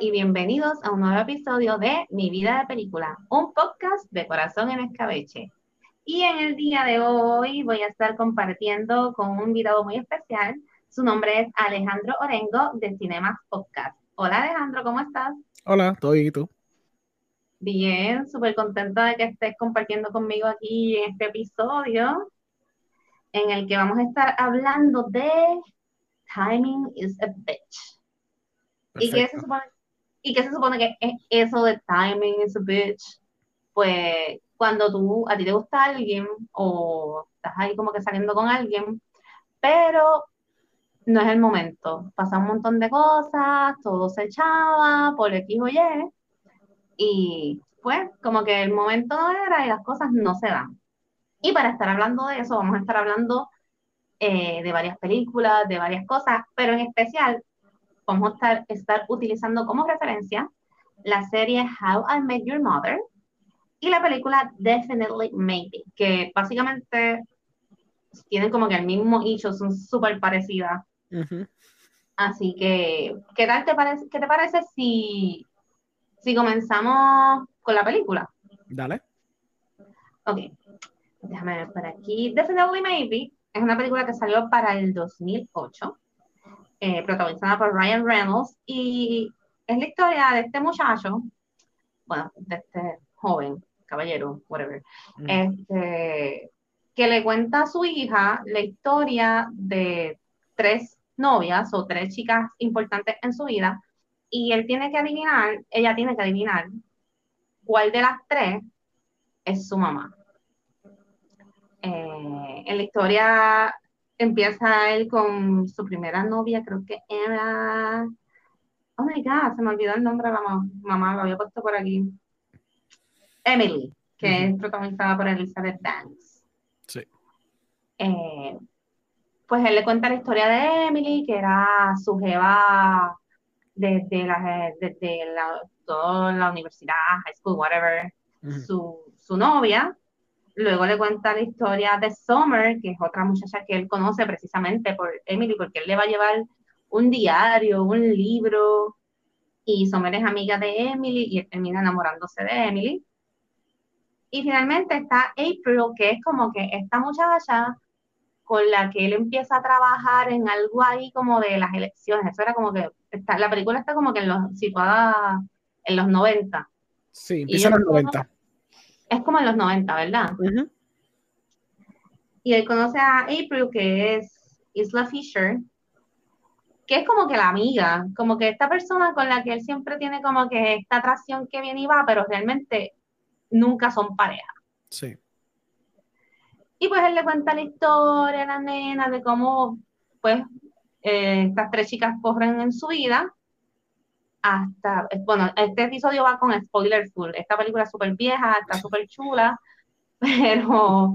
y bienvenidos a un nuevo episodio de Mi vida de película, un podcast de corazón en escabeche. Y en el día de hoy voy a estar compartiendo con un invitado muy especial. Su nombre es Alejandro Orengo de Cinemas Podcast. Hola Alejandro, ¿cómo estás? Hola, ¿todo bien y tú? Bien, súper contenta de que estés compartiendo conmigo aquí en este episodio en el que vamos a estar hablando de Timing is a bitch. ¿Y qué, se supone, ¿Y qué se supone que es eso de timing is a bitch? Pues cuando tú, a ti te gusta alguien o estás ahí como que saliendo con alguien, pero no es el momento. Pasa un montón de cosas, todo se echaba por X o Y, y pues como que el momento no era y las cosas no se dan. Y para estar hablando de eso, vamos a estar hablando eh, de varias películas, de varias cosas, pero en especial vamos a estar, estar utilizando como referencia la serie How I Met Your Mother y la película Definitely Maybe, que básicamente tienen como que el mismo hecho, son súper parecidas. Así que, ¿qué tal te parece, qué te parece si, si comenzamos con la película? Dale. Ok, déjame ver por aquí. Definitely Maybe es una película que salió para el 2008 eh, protagonizada por Ryan Reynolds, y es la historia de este muchacho, bueno, de este joven, caballero, whatever, este, que le cuenta a su hija la historia de tres novias o tres chicas importantes en su vida, y él tiene que adivinar, ella tiene que adivinar cuál de las tres es su mamá. Eh, en la historia empieza él con su primera novia, creo que era. Oh my God, se me olvidó el nombre de la mamá, lo había puesto por aquí. Emily, que es protagonizada por Elizabeth Banks. Sí. Eh, pues él le cuenta la historia de Emily, que era su jeva desde la, desde la, toda la universidad, high school, whatever, su, su novia, Luego le cuenta la historia de Summer, que es otra muchacha que él conoce precisamente por Emily, porque él le va a llevar un diario, un libro, y Summer es amiga de Emily y él termina enamorándose de Emily. Y finalmente está April, que es como que esta muchacha con la que él empieza a trabajar en algo ahí como de las elecciones. Eso era como que, está, la película está como que en los, situada en los 90. Sí, empieza en los 90 es como en los 90, ¿verdad? Y él conoce a April, que es Isla Fisher, que es como que la amiga, como que esta persona con la que él siempre tiene como que esta atracción que viene y va, pero realmente nunca son pareja. Sí. Y pues él le cuenta la historia a la nena de cómo, pues, eh, estas tres chicas corren en su vida hasta, bueno, este episodio va con spoiler full. Esta película es súper vieja, está súper chula, pero,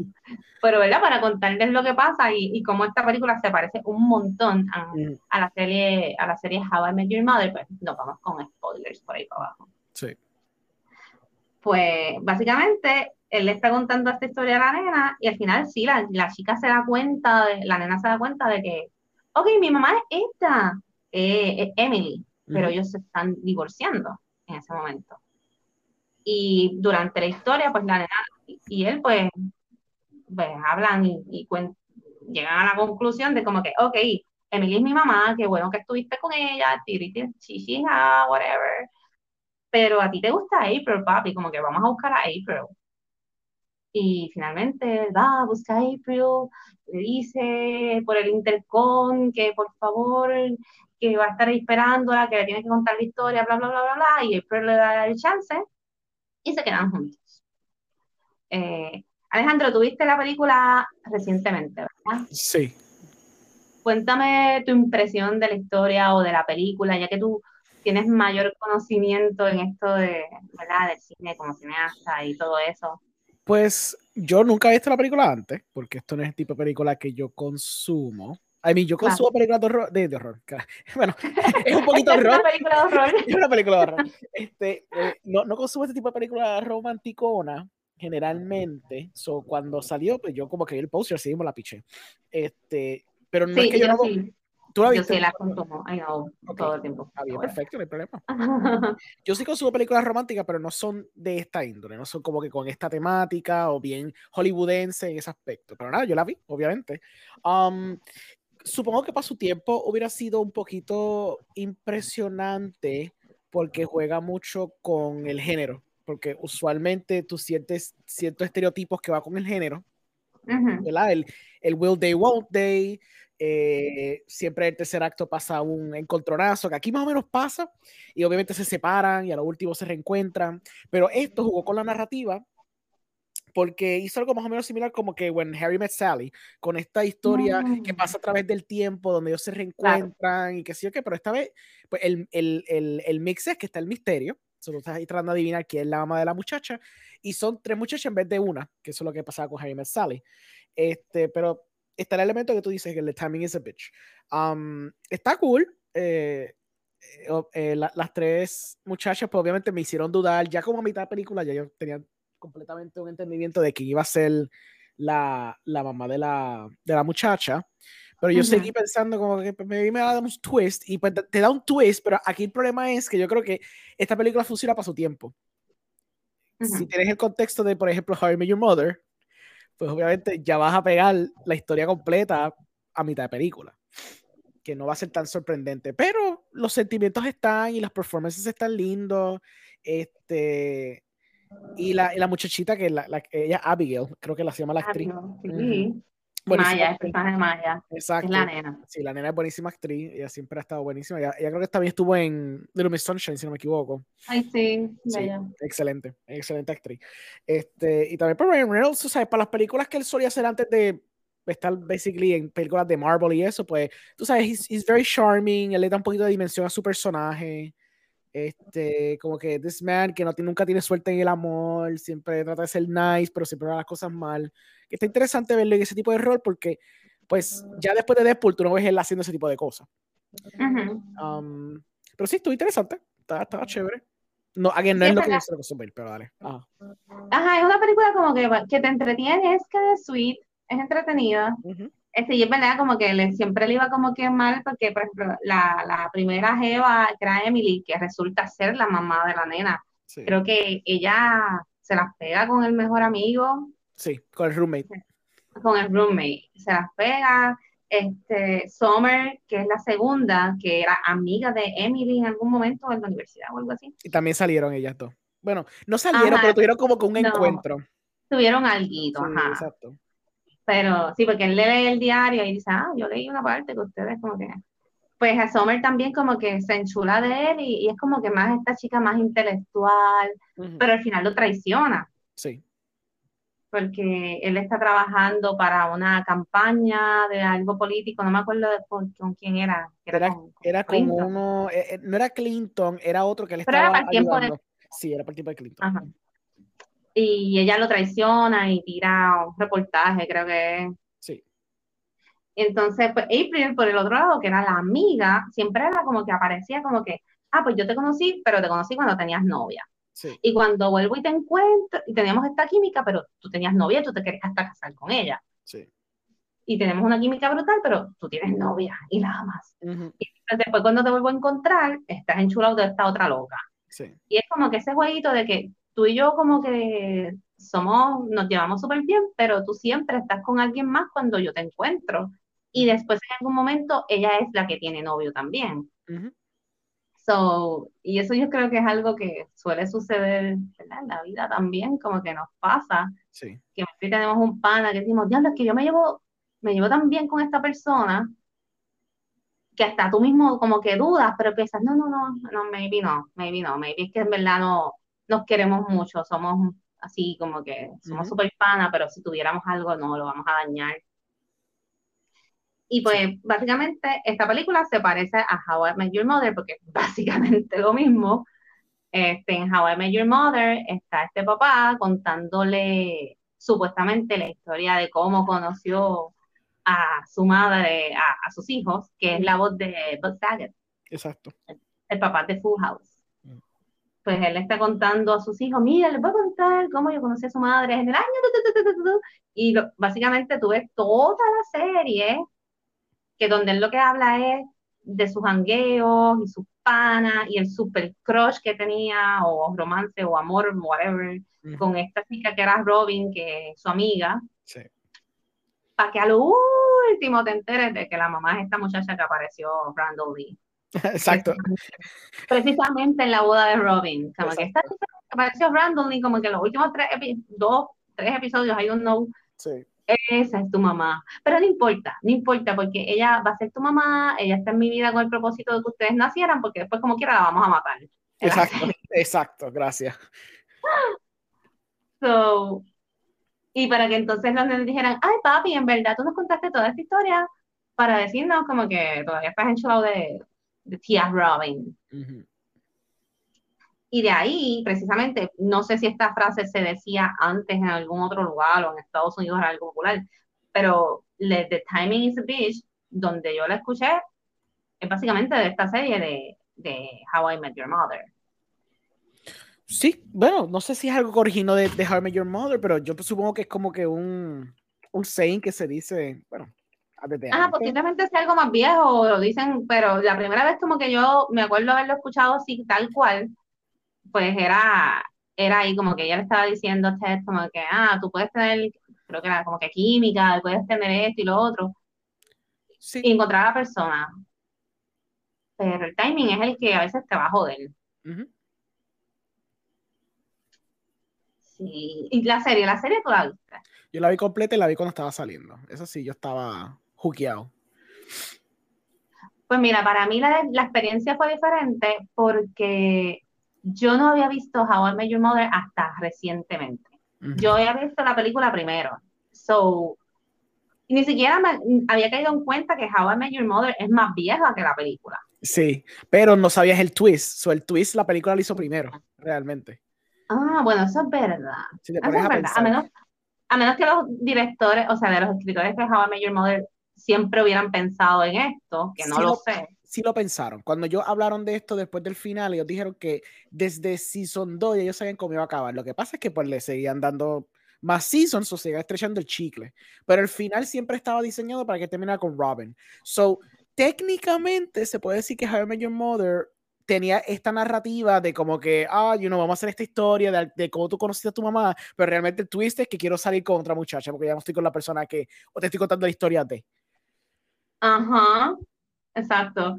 pero, ¿verdad? Para contarles lo que pasa y, y cómo esta película se parece un montón mm. a, la serie, a la serie How I Met Your Mother, pues nos vamos con spoilers por ahí para abajo. Sí. Pues básicamente él le está contando esta historia a la nena y al final sí, la, la chica se da cuenta, de, la nena se da cuenta de que, ok, mi mamá es esta, eh, Emily pero ellos se están divorciando en ese momento. Y durante la historia, pues la nena y él, pues, pues hablan y, llegan a la conclusión de como que, ok, Emily es mi mamá, qué bueno que estuviste con ella, tiriti, chichija, whatever. Pero a ti te gusta April, papi, como que vamos a buscar a April. Y finalmente va, busca a April, le dice por el intercom que por favor que va a estar esperándola, que le tiene que contar la historia, bla, bla, bla, bla, bla, y April le da el chance y se quedan juntos. Eh, Alejandro, tuviste la película recientemente, ¿verdad? Sí. Cuéntame tu impresión de la historia o de la película, ya que tú tienes mayor conocimiento en esto de, ¿verdad? del cine como cineasta y todo eso. Pues yo nunca he visto la película antes, porque esto no es el tipo de película que yo consumo. I mean, yo consumo películas de horror, de, horror. Bueno, es un poquito de horror. es una película de horror. es una película de horror. Este, eh, no, no consumo este tipo de película romanticona generalmente. So, cuando salió, pues yo como que vi el poster, seguimos la piché. Este, pero no es que yo no, ¿Tú la Yo viste? sí la consumo, I know, Ok. todo el tiempo. Está bien, perfecto, no hay problema. Yo sí consumo películas románticas, pero no son de esta índole, no son como que con esta temática o bien hollywoodense en ese aspecto. Pero nada, yo la vi, obviamente. Um, supongo que para su tiempo hubiera sido un poquito impresionante porque juega mucho con el género, porque usualmente tú sientes ciertos estereotipos que va con el género. El, el will they, won't they, eh, siempre el tercer acto pasa un encontronazo, que aquí más o menos pasa, y obviamente se separan y a lo último se reencuentran, pero esto jugó con la narrativa porque hizo algo más o menos similar como que When Harry Met Sally, con esta historia que Mm. pasa a través del tiempo, donde ellos se reencuentran y qué sé yo qué, pero esta vez pues el, el, el, el mix es que está el misterio, solo estás ahí tratando de adivinar quién es la mamá de la muchacha, y son tres muchachas en vez de una, que eso es lo que pasaba con Harry Met Sally. Este, pero está el elemento que tú dices, que el timing is a bitch. Um, está cool. eh, eh, eh, la- las tres muchachas, pues obviamente me hicieron dudar. Ya como a mitad de película, ya yo tenía completamente un entendimiento de quién iba a ser la, la mamá de la, de la muchacha. Pero yo Ujú. seguí pensando como que me, me da un twist y pues te- da un twist, pero aquí el problema es que yo creo que esta película funciona para su tiempo. Si Ujú. tienes el contexto de, por ejemplo, How I Met Your Mother, pues obviamente ya vas a pegar la historia completa a mitad de película, que no va a ser tan sorprendente, pero los sentimientos están y las performances están lindos, este, y la, y la muchachita que la, la- ella Abigail, creo que la se llama la actriz. Sí. Ujú. Buenísima Maya, el personaje Maya. Exacto. Es la nena. Sí, la nena es buenísima actriz, ella siempre ha estado buenísima. Ella, ella creo que también estuvo en Little Miss Sunshine, si no me equivoco. Ay, sí, Sí, bella. excelente, excelente actriz. Este, y también por Ryan Reynolds, tú sabes, para las películas que él solía hacer antes de estar basically en películas de Marvel y eso, pues, tú sabes, he's, he's very charming, él le da un poquito de dimensión a su personaje. Este, como que this man que no nunca tiene suerte en el amor, siempre trata de ser nice, pero siempre hace las cosas mal. Que está interesante verlo en ese tipo de rol porque, pues, ya después de Deadpool tú no ves él haciendo ese tipo de cosas. Ujú. Um, pero sí, estuvo interesante. Estaba, estaba chévere. No, again, no Sí, es lo es que yo consumir, pero dale. Ajá. Ajá, es una película como que, que te entretiene, es que es sweet, es entretenida. Ujú. Este, y es verdad, como que le, siempre le iba como que mal, porque, por ejemplo, la, la primera Jeva, que era Emily, que resulta ser la mamá de la nena, Sí. creo que ella se las pega con el mejor amigo, sí, con el roommate. con el roommate, se las pega. Este, Summer, que es la segunda, que era amiga de Emily en algún momento en la universidad o algo así, Y también salieron ellas dos. Bueno, no salieron, Ajá. pero tuvieron como que un No. encuentro. tuvieron algo, Sí, ajá. exacto. Pero sí, porque él lee el diario y dice, ah, yo leí una parte que ustedes como que... Pues a Summer también como que se enchula de él y, y es como que más esta chica más intelectual, Ujú. pero al final lo traiciona, Sí, porque él está trabajando para una campaña de algo político, no me acuerdo de con, con quién era. que Era- con- con era como uno, eh, eh, no era Clinton, era otro que le Pero era estaba para el tiempo de-. Sí, era para el tiempo de Clinton. Ajá. Y ella lo traiciona y tira un reportaje, creo que es. Sí, Entonces, pues April, por el otro lado, que era la amiga, siempre era como que aparecía como que, ah, pues yo te conocí, pero te conocí cuando tenías novia. sí, Y cuando vuelvo y te encuentro, y teníamos esta química, pero tú tenías novia y tú te querías hasta casar con ella. sí. Y tenemos una química brutal, pero tú tienes novia y la amas. Ujú, Entonces, después cuando te vuelvo a encontrar, estás enchulado de esta otra loca. sí, Y es como que ese jueguito de que tú y yo como que somos, nos llevamos súper bien, pero tú siempre estás con alguien más cuando yo te encuentro. Y después en algún momento ella es la que tiene novio también. ujú, So, y eso yo creo que es algo que suele suceder ¿verdad? en la vida también, como que nos pasa, sí, que tenemos un pana que decimos, diablo, es que yo me llevo, me llevo tan bien con esta persona, que hasta tú mismo como que dudas, pero piensas, no, no, no, no, maybe no, maybe no, maybe es que en verdad no nos queremos mucho, somos así como que somos Ujú. súper pana, pero si tuviéramos algo no lo vamos a dañar. Y pues básicamente esta película se parece a How I Met Your Mother porque es básicamente lo mismo. Este, en How I Met Your Mother está este papá contándole supuestamente la historia de cómo conoció a su madre, a, a sus hijos, que es la voz de Bud Saget, exacto. el papá de Full House. Mm. Pues él está contando a sus hijos, mira, les voy a contar cómo yo conocí a su madre en el año, tu, tu, tu, tu, tu, tu". y lo- básicamente tú ves toda la serie, que donde él lo que habla es de sus hangueos y sus panas y el super crush que tenía o romance o amor, whatever, con esta chica que era Robin, que es su amiga. Sí. Para que a lo último te enteres de que la mamá es esta muchacha que apareció, Randall Lee. Exacto. Precisamente en la boda de Robin. Como que que apareció Randall Lee, como que los últimos tres, dos, tres episodios, I don't know. Sí esa es tu mamá. Pero no importa, no importa, porque ella va a ser tu mamá, ella está en mi vida con el propósito de que ustedes nacieran, porque después como quiera la vamos a matar. Exacto, exacto, gracias. So, y para que entonces los niños dijeran, ay papi, en verdad tú nos contaste toda esta historia para decirnos como que todavía estás enchulado de, de tía Robin. Y de ahí, precisamente, no sé si esta frase se decía antes en algún otro lugar o en Estados Unidos era algo popular, pero The Timing is a Bitch, donde yo la escuché, es básicamente de esta serie de, de How I Met Your Mother. Sí, bueno, no sé si es algo que originó de, de How I Met Your Mother, pero yo supongo que es como que un, un saying que se dice, bueno, Ah, posiblemente sea algo más viejo, lo dicen, pero la primera vez como que yo me acuerdo haberlo escuchado así, tal cual, pues era, era ahí como que ella le estaba diciendo a Ted como que, ah, tú puedes tener, creo que era como que química, puedes tener esto y lo otro. Sí. Y encontrar a la persona. Pero el timing es el que a veces te va a joder. Sí. Y la serie, la serie tú la viste. Yo la vi completa y la vi cuando estaba saliendo. Eso sí, yo estaba juqueado. Pues mira, para mí la, la experiencia fue diferente porque yo no había visto How I Met Your Mother hasta recientemente. Yo había visto la película primero. So, ni siquiera me había caído en cuenta que How I Met Your Mother es más vieja que la película. Sí, pero no sabías el twist. So, el twist la película lo hizo primero, realmente. Ah, bueno, eso es verdad. eso es verdad. A menos, a menos que los directores, o sea, de los escritores de How I Met Your Mother siempre hubieran pensado en esto, que no lo sé sí lo pensaron. Cuando ellos hablaron de esto después del final, ellos dijeron que desde Season 2 ellos sabían cómo iba a acabar. Lo que pasa es que pues le seguían dando más seasons o se iba estrechando el chicle. Pero el final siempre estaba diseñado para que terminara con Robin. So, técnicamente se puede decir que How I Your Mother tenía esta narrativa de como que, ah, you know, vamos a hacer esta historia de, de, cómo tú conociste a tu mamá, pero realmente el twist es que quiero salir con otra muchacha porque ya no estoy con la persona que, o te estoy contando la historia de. Ajá, Exacto.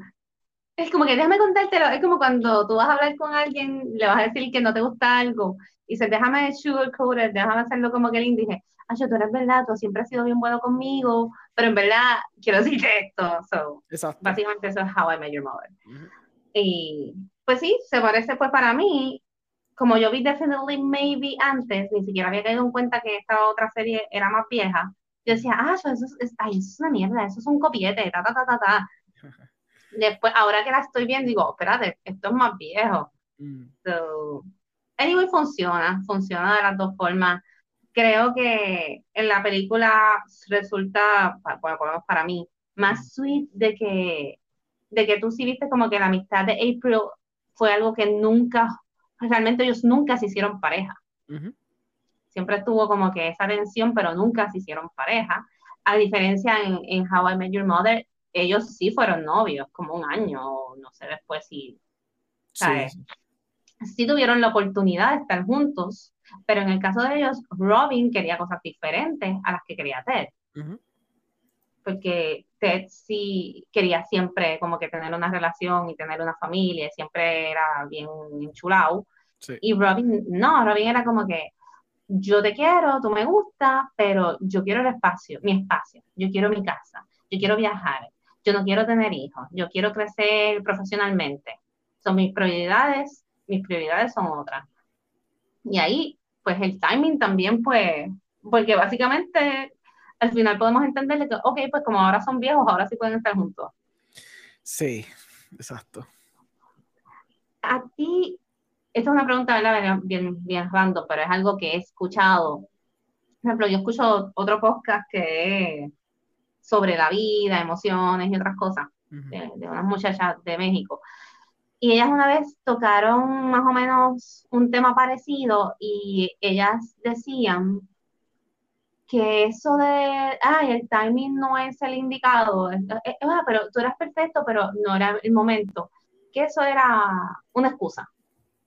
Es como que déjame contártelo, es como cuando tú vas a hablar con alguien, le vas a decir que no te gusta algo, y dices, déjame sugarcoat déjame hacerlo como que le dije, ay, tú eres verdad, tú siempre has sido bien bueno conmigo, pero en verdad quiero decirte esto. So, Exacto. Básicamente eso es How I Met Your Mother. Y pues sí, se parece pues para mí, como yo vi Definitely Maybe antes, ni siquiera había caído en cuenta que esta otra serie era más vieja, yo decía, ah, eso, es, ay, eso es una mierda, eso es un copiete, ta, ta, ta, ta, ta. Después, ahora que la estoy viendo, digo, espérate, esto es más viejo. Mm. anyway, funciona, funciona de las dos formas. Creo que en la película resulta, bueno, por lo menos para mí, más sweet de que, de que tú sí viste como que la amistad de April fue algo que nunca, realmente ellos nunca se hicieron pareja. Siempre estuvo como que esa tensión, pero nunca se hicieron pareja. A diferencia en, en How I Met Your Mother, ellos sí fueron novios, como un año, no sé después si. Sí, tuvieron la oportunidad de estar juntos, pero en el caso de ellos, Robin quería cosas diferentes a las que quería Ted. Porque Ted sí quería siempre como que tener una relación y tener una familia, siempre era bien enchulado. Y Robin, no, Robin era como que yo te quiero, tú me gusta, pero yo quiero el espacio, mi espacio, yo quiero mi casa, yo quiero viajar, yo no quiero tener hijos, yo quiero crecer profesionalmente. Son mis prioridades, mis prioridades son otras. Y ahí, pues el timing también, pues, porque básicamente al final podemos entenderle que, ok, pues como ahora son viejos, ahora sí pueden estar juntos. Sí, exacto. A ti, esta es una pregunta ¿verdad? Bien, bien random, pero es algo que he escuchado. Por ejemplo, yo escucho otro podcast que sobre la vida, emociones y otras cosas, de, unas muchachas de México. Y ellas una vez tocaron más o menos un tema parecido y ellas decían que eso de, ay, el timing no es el indicado, pero tú eras perfecto, pero no era el momento, que eso era una excusa,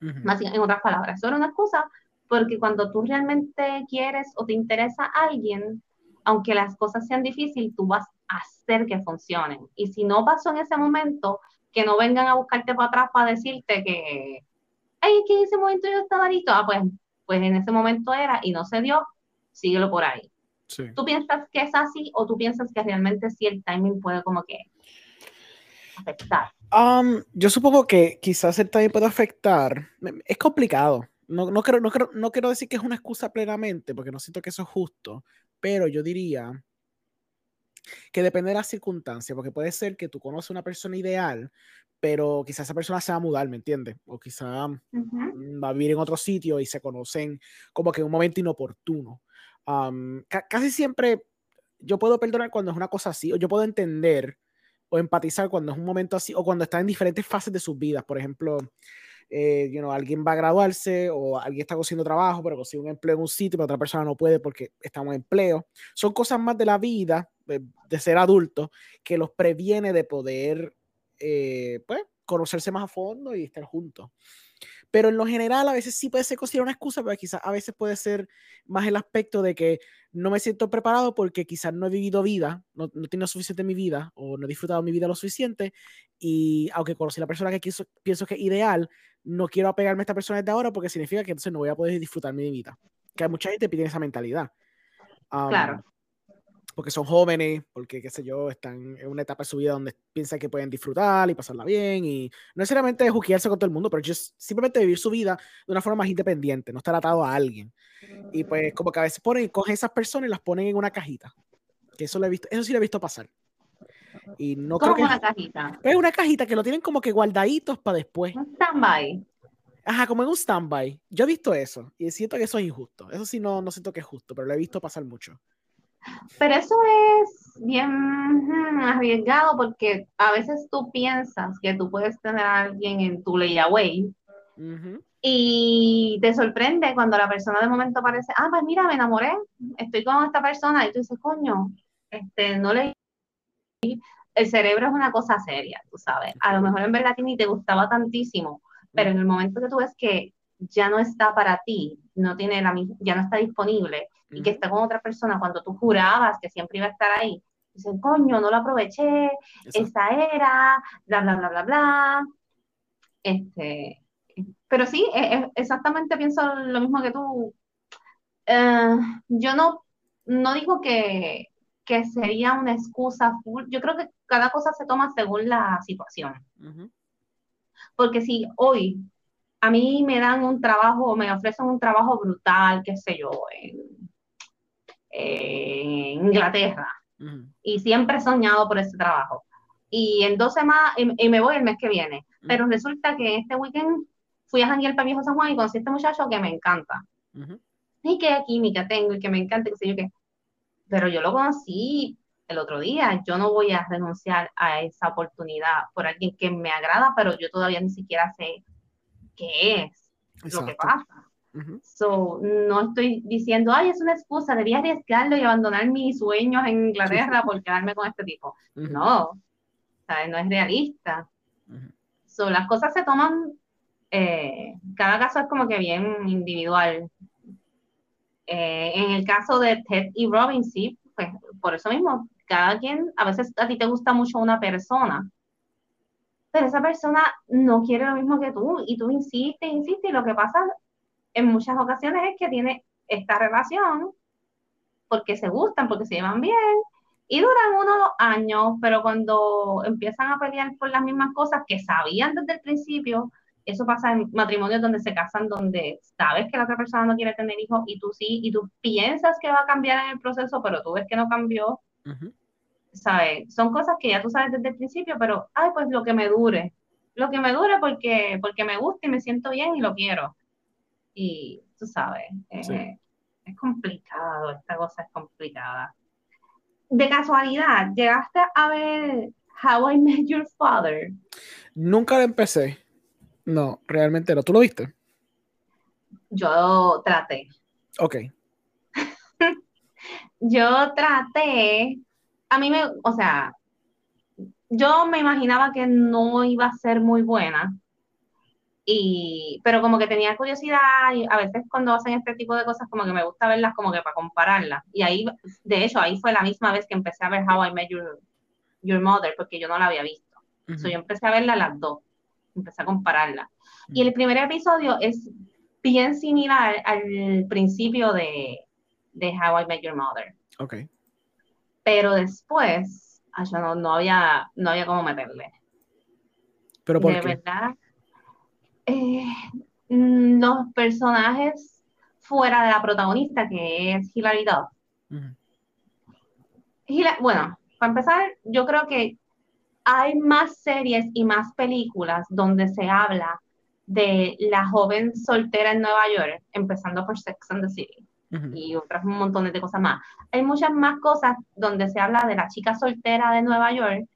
en otras palabras, eso era una excusa porque cuando tú realmente quieres o te interesa a alguien, aunque las cosas sean difíciles, tú vas a hacer que funcionen. Y si no pasó en ese momento, que no vengan a buscarte para atrás para decirte que, ay, es que en ese momento yo estaba listo, ah, pues, pues en ese momento era y no se dio, síguelo por ahí. ¿Tú piensas que es así o tú piensas que realmente sí el timing puede como que afectar? Um, yo supongo que quizás el timing puede afectar. Es complicado. No, no, quiero, no, no quiero decir que es una excusa plenamente, porque no siento que eso es justo, pero yo diría que depende de las circunstancias, porque puede ser que tú conoces una persona ideal, pero quizás esa persona se va a mudar, ¿me entiendes? O quizá mm, va a vivir en otro sitio y se conocen como que en un momento inoportuno. casi siempre yo puedo perdonar cuando es una cosa así, o yo puedo entender o empatizar cuando es un momento así, o cuando están en diferentes fases de sus vidas. Por ejemplo, eh, you know, alguien va a graduarse o alguien está consiguiendo trabajo, pero consigue un empleo en un sitio, pero otra persona no puede porque está en empleo. Son cosas más de la vida, de, ser adulto, que los previene de poder eh, pues, conocerse más a fondo y estar juntos. Pero en lo general a veces sí puede ser considerada una excusa, pero quizás a veces puede ser más el aspecto de que no me siento preparado porque quizás no he vivido vida, no, no he suficiente en mi vida o no he disfrutado mi vida lo suficiente y aunque conocí la persona que quiso, pienso que es ideal, no quiero apegarme a esta persona desde ahora porque significa que entonces no voy a poder disfrutar mi vida. Que hay mucha gente que tiene esa mentalidad. claro porque son jóvenes, porque, qué sé yo, están en una etapa de su vida donde piensan que pueden disfrutar y pasarla bien, y no necesariamente juquearse con todo el mundo, pero simplemente vivir su vida de una forma más independiente, no estar atado a alguien. Y pues como que a veces ponen, cogen esas personas y las ponen en una cajita. Que eso, lo he visto, eso sí lo he visto pasar. Y no ¿Cómo creo que una cajita? Es una cajita que lo tienen como que guardaditos para después. Un stand-by. Ajá, como en un stand-by. Yo he visto eso y siento que eso es injusto. Eso sí no, no siento que es justo, pero lo he visto pasar mucho. Pero eso es bien arriesgado porque a veces tú piensas que tú puedes tener a alguien en tu layaway y te sorprende cuando la persona de momento aparece, ah, pues mira, me enamoré, estoy con esta persona y tú dices, coño, este, no le... El cerebro es una cosa seria, tú sabes. A lo mejor en verdad que ni te gustaba tantísimo, pero en el momento que tú ves que ya no está para ti, no tiene la, ya no está disponible, y que está con otra persona cuando tú jurabas que siempre iba a estar ahí. Dicen, coño, no lo aproveché, esa era, bla, bla, bla, bla, bla. Este, pero sí, e, e, exactamente pienso lo mismo que tú. Eh, yo no, no digo que, que sería una excusa full. Yo creo que cada cosa se toma según la situación. Porque si hoy a mí me dan un trabajo, me ofrecen un trabajo brutal, qué sé yo, en en Inglaterra. Y siempre he soñado por ese trabajo. Y en dos semanas, y, me voy el mes que viene. Pero resulta que este weekend fui a janguear para Viejo San Juan y conocí a este muchacho que me encanta. Y que química tengo y que me encanta, que sé yo qué. Pero yo lo conocí el otro día. Yo no voy a renunciar a esa oportunidad por alguien que me agrada, pero yo todavía ni siquiera sé qué es lo que pasa. So, no estoy diciendo, ay, es una excusa, debía arriesgarlo y abandonar mis sueños en Inglaterra por quedarme con este tipo. No, no es realista. So, las cosas se toman, eh, cada caso es como que bien individual. Eh, en el caso de Ted y Robin, sí, pues por eso mismo, cada quien, a veces a ti te gusta mucho una persona, pero esa persona no quiere lo mismo que tú y tú insistes, insistes y lo que pasa en muchas ocasiones es que tiene esta relación porque se gustan, porque se llevan bien y duran unos dos años, pero cuando empiezan a pelear por las mismas cosas que sabían desde el principio, eso pasa en matrimonios donde se casan, donde sabes que la otra persona no quiere tener hijos y tú sí, y tú piensas que va a cambiar en el proceso, pero tú ves que no cambió. ¿Sabes? Son cosas que ya tú sabes desde el principio, pero, ay, pues lo que me dure. Lo que me dure porque, porque me gusta y me siento bien y lo quiero y tú sabes, eh, es complicado, esta cosa es complicada. De casualidad, ¿llegaste a ver How I Met Your Father? Nunca la empecé. No, realmente no. ¿Tú lo viste? Yo traté. Ok. yo traté, a mí me, o sea, yo me imaginaba que no iba a ser muy buena, y, pero como que tenía curiosidad y a veces cuando hacen este tipo de cosas como que me gusta verlas como que para compararlas. Y ahí, de hecho, ahí fue la misma vez que empecé a ver How I Met Your, Your Mother, porque yo no la había visto. yo empecé a verla las dos, empecé a compararla. Y el primer episodio es bien similar al principio de, de How I Met Your Mother. Ok. Pero después, no, no, había, no había cómo meterle. ¿Pero por de qué? verdad, eh, mm, los personajes fuera de la protagonista, que es Hilary Duff. Hila- bueno, para empezar, yo creo que hay más series y más películas donde se habla de la joven soltera en Nueva York, empezando por Sex and the City Y otras montones de cosas más. Hay muchas más cosas donde se habla de la chica soltera de Nueva York,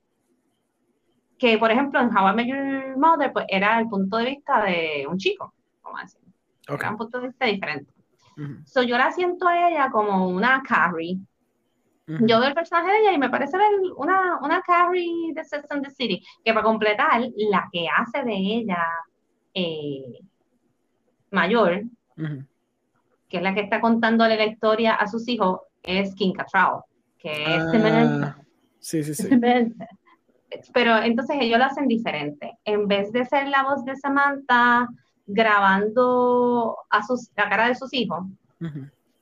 que por ejemplo en How I Met Your Mother, pues era el punto de vista de un chico, vamos a decir. Era un punto de vista diferente. So, yo la siento a ella como una Carrie. Yo veo el personaje de ella y me parece ver una, una Carrie de Sex and the City, que para completar, la que hace de ella eh, mayor. Que es la que está contándole la historia a sus hijos, es Kim Cattrall, que es. Ah, sí, sí, sí. Pero entonces ellos lo hacen diferente. En vez de ser la voz de Samantha grabando a sus, la cara de sus hijos,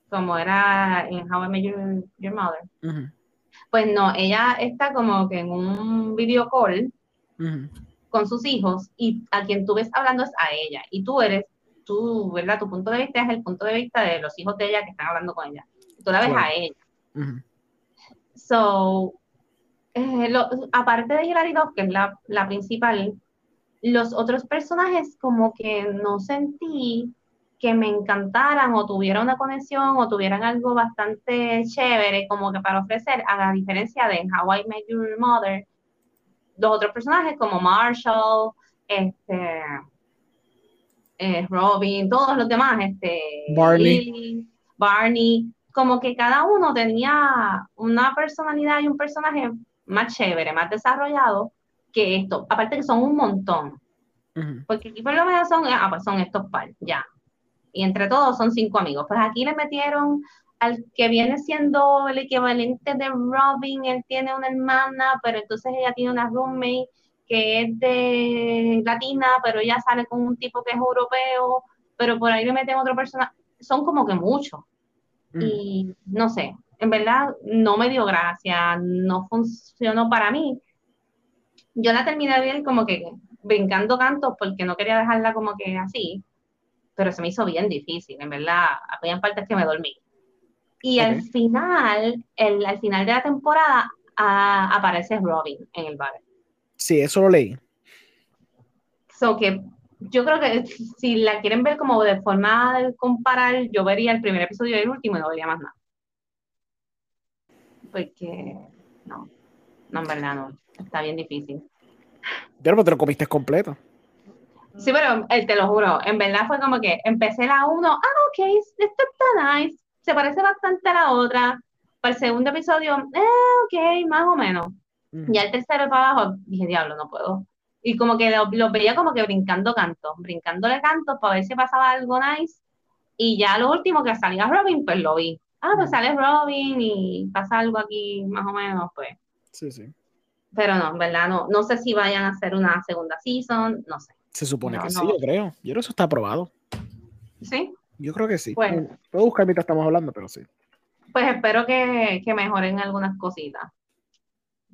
como era en How I Met Your, Your Mother, pues no, ella está como que en un video call con sus hijos y a quien tú ves hablando es a ella. Y tú eres, tú, ¿verdad? Tu punto de vista es el punto de vista de los hijos de ella que están hablando con ella. Tú la ves a ella. So, eh, lo- aparte de Hilary Duff, que es la, la principal, los otros personajes como que no sentí que me encantaran o tuvieran una conexión o tuvieran algo bastante chévere como que para ofrecer, a la diferencia de How I Met Your Mother, los otros personajes como Marshall, este, eh, Robin, todos los demás, este, Barney. Lily, Barney, como que cada uno tenía una personalidad y un personaje más chévere, más desarrollado que esto. Aparte que son un montón, porque aquí por lo menos son, ah, pues son estos par, ya. Y entre todos son cinco amigos. Pues aquí le metieron al que viene siendo el equivalente de Robin, él tiene una hermana, pero entonces ella tiene una roommate que es de latina, pero ella sale con un tipo que es europeo, pero por ahí le meten otro personaje. Son como que muchos. Ujú. Y no sé, en verdad no me dio gracia, no funcionó para mí. Yo la terminé ver como que brincando cantos porque no quería dejarla como que así, pero se me hizo bien difícil, en verdad, había partes que me dormí. Y al Ok. final, el, al final de la temporada, ah, aparece Robin en el bar. Sí, eso lo leí. So que yo creo que si la quieren ver como de forma de comparar, yo vería el primer episodio y el último y no vería más nada. Porque no, no, en verdad no, está bien difícil. Pero te lo comiste completo. Sí, pero eh, te lo juro, en verdad fue como que empecé la uno, ah, ok, esto está nice, se parece bastante a la otra. Para el segundo episodio, eh, ok, más o menos. Ujú. Ya el tercero para abajo, dije, diablo, no puedo. Y como que los lo veía como que brincando cantos, brincándole cantos para ver si pasaba algo nice. Y ya lo último que salía Robin, pues lo vi. Ah, pues Mm. sale Robin y pasa algo aquí más o menos, pues. Sí, sí. Pero no, en verdad, no, no sé si vayan a hacer una segunda season, no sé. Se supone No, que no. sí, yo creo. Yo creo que eso está aprobado. ¿Sí? Yo creo que sí. Bueno. Puedo buscar mientras estamos hablando, pero sí. Pues espero que, que mejoren algunas cositas.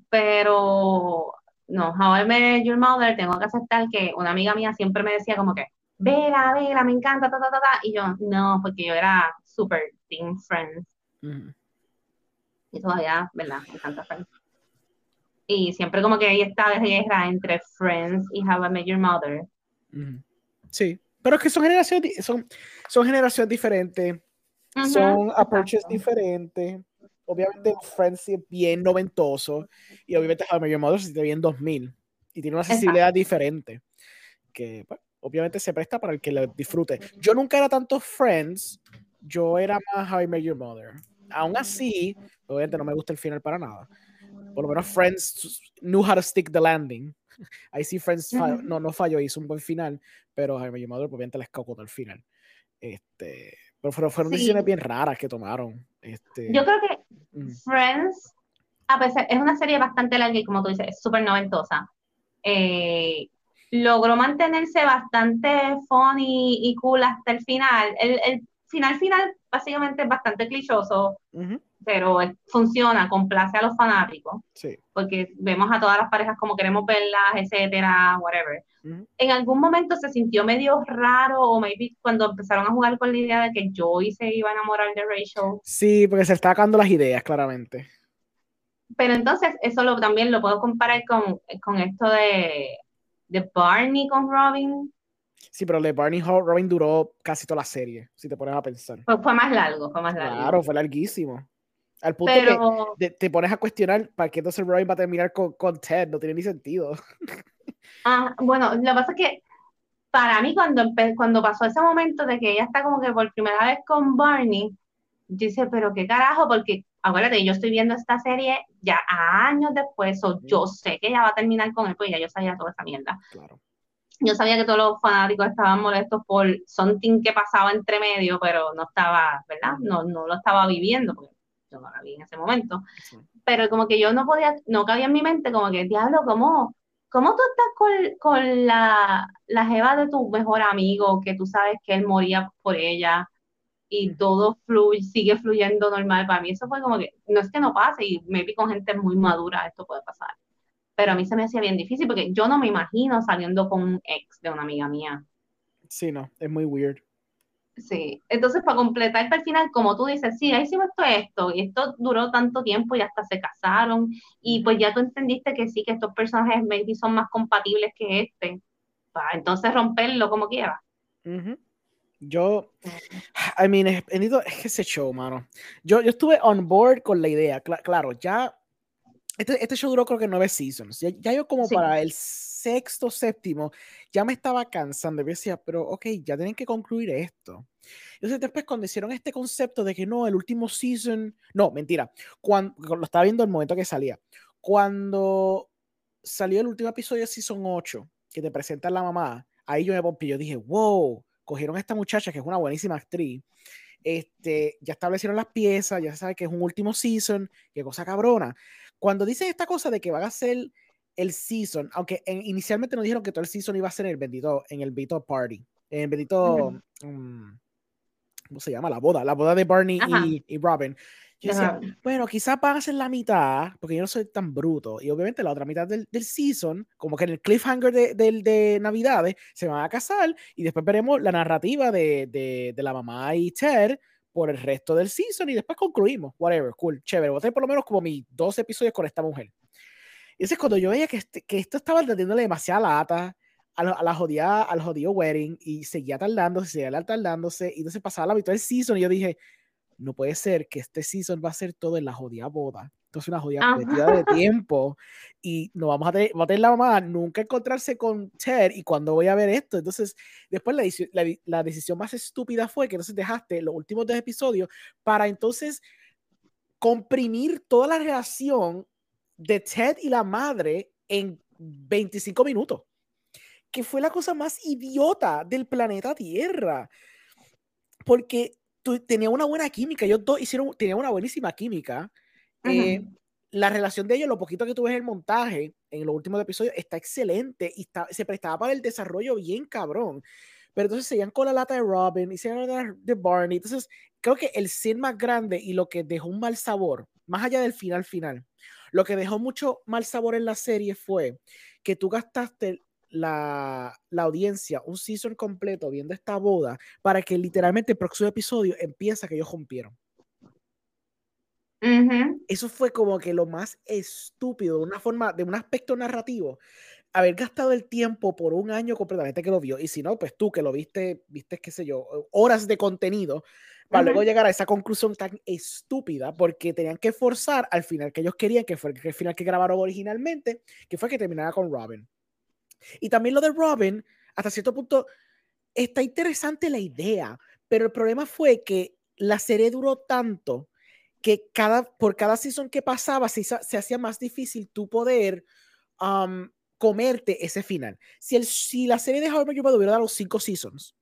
Pero no, How I Met Your Mother, tengo que aceptar que una amiga mía siempre me decía como que, vela, vela, me encanta, ta, ta, ta, ta. Y yo, no, porque yo era super Team Friends. Ujú. Y todavía, ¿verdad? Me encanta Friends. Y siempre como que hay esta guerra entre Friends y How I Met Your Mother. Sí. Pero es que son generaciones, son, son generaciones diferentes, son approaches exacto. diferentes. Obviamente Friends sí es bien noventoso y obviamente How I Met Your Mother se bien 2000 y tiene una sensibilidad diferente que pues, obviamente se presta para el que lo disfrute. Yo nunca era tanto Friends, yo era más How I Met Your Mother. aún así, obviamente no me gusta el final para nada. Por lo menos Friends knew how to stick the landing. Ahí sí Friends no, no falló, hizo un buen final, pero Jaime Maduro pues, obviamente les cocotó al final. Este, pero fueron, decisiones bien raras que tomaron. Este, Yo creo que. Friends, a pesar, es una serie bastante larga y como tú dices, es súper noventosa. Eh, logró mantenerse bastante funny y cool hasta el final. Final final básicamente es bastante clichoso, pero funciona, complace a los fanáticos. Sí. Porque vemos a todas las parejas como queremos verlas, etcétera, whatever. En algún momento se sintió medio raro, o maybe cuando empezaron a jugar con la idea de que Joey se iba a enamorar de Rachel. Sí, porque se está sacando las ideas, claramente. Pero entonces, eso lo, también lo puedo comparar con, con esto de, de Barney con Robin. Sí, pero el de Barney Robin duró casi toda la serie, si te pones a pensar. Pues fue más largo, fue más largo. Claro, fue larguísimo. Al punto que te pones a cuestionar para qué entonces Robin va a terminar con, con Ted, no tiene ni sentido. Ah, bueno, lo que pasa es que para mí cuando, cuando pasó ese momento de que ella está como que por primera vez con Barney, yo dije, pero qué carajo, porque acuérdate, yo estoy viendo esta serie ya años después, o yo sé que ella va a terminar con él, pues ya yo sabía toda esa mierda. Claro. Yo sabía que todos los fanáticos estaban molestos por something que pasaba entre medio, pero no estaba, ¿verdad? No, no lo estaba viviendo, porque yo no la vi en ese momento. Pero como que yo no podía, no cabía en mi mente, como que, diablo, ¿cómo, cómo tú estás con, con la, la jeva de tu mejor amigo, que tú sabes que él moría por ella? y todo fluye, sigue fluyendo normal. Para mí eso fue como que, no es que no pase, y maybe con gente muy madura esto puede pasar pero a mí se me hacía bien difícil porque yo no me imagino saliendo con un ex de una amiga mía. Sí, no, es muy weird. Sí, entonces para completar para el final, como tú dices, sí, ahí hicimos esto, esto, y esto duró tanto tiempo y hasta se casaron, y pues ya tú entendiste que sí, que estos personajes maybe son más compatibles que este, para entonces romperlo como quiera. Yo, I mean, es, es ese show, mano. Yo, yo estuve on board con la idea, claro, ya este, este, show duró creo que nueve seasons. Ya, yo como para el sexto, séptimo, ya me estaba cansando. Y decía, pero ok, ya tienen que concluir esto. Entonces después cuando hicieron este concepto de que no, el último season, no, mentira, cuando lo estaba viendo el momento que salía. Cuando salió el último episodio de season 8, que te presenta la mamá, ahí yo me pompí, yo dije, wow, cogieron a esta muchacha que es una buenísima actriz. Este, ya establecieron las piezas, ya se sabe que es un último season, qué cosa cabrona. Cuando dicen esta cosa de que van a ser el season, aunque inicialmente nos dijeron que todo el season iba a ser en el bendito, en el bendito party, en el bendito, mm, ¿cómo se llama? La boda, la boda de Barney y, Robin. Yo decía, bueno, quizás van a ser la mitad, porque yo no soy tan bruto. Y obviamente la otra mitad del, del season, como que en el cliffhanger de, de, de, Navidades, se van a casar y después veremos la narrativa de, de la mamá y Ted por el resto del season y después concluimos. Whatever, cool, chévere. Voy a tener por lo menos como mis dos episodios con esta mujer. Y ese es cuando yo veía que, este, que esto estaba dándole demasiada lata a la, a la jodida, al jodido wedding y seguía tardándose, seguía tardándose. Y entonces pasaba la mitad del season y yo dije, no puede ser que este season va a ser todo en la jodida boda entonces una jodida pérdida de tiempo y no vamos a tener, va a tener la mamá nunca encontrarse con Ted y cuando voy a ver esto, entonces después la, la, decisión más estúpida fue que entonces dejaste los últimos dos episodios para entonces comprimir toda la relación de Ted y la madre en 25 minutos, que fue la cosa más idiota del planeta Tierra, porque tenía una buena química, ellos dos hicieron, tenían una buenísima química, eh, la relación de ellos, lo poquito que tú ves el montaje, en los últimos episodios, está excelente y está, se prestaba para el desarrollo bien cabrón. Pero entonces seguían con la lata de Robin y seguían la de Barney. Entonces, creo que el sin más grande y lo que dejó un mal sabor, más allá del final final, lo que dejó mucho mal sabor en la serie fue que tú gastaste la, la, audiencia un season completo viendo esta boda para que literalmente el próximo episodio empieza que ellos rompieron. Eso fue como que lo más estúpido, de una forma, de un aspecto narrativo, haber gastado el tiempo por un año completamente que lo vio, y si no, pues tú que lo viste, viste, qué sé yo, horas de contenido, para luego llegar a esa conclusión tan estúpida, porque tenían que forzar al final que ellos querían, que fue el final que grabaron originalmente, que fue que terminara con Robin. Y también lo de Robin, hasta cierto punto, está interesante la idea, pero el problema fue que la serie duró tanto que cada, por cada season que pasaba se, se hacía más difícil tu poder um, comerte ese final. Si, el, si la serie de How I Met Your Mother hubiera dado cinco seasons,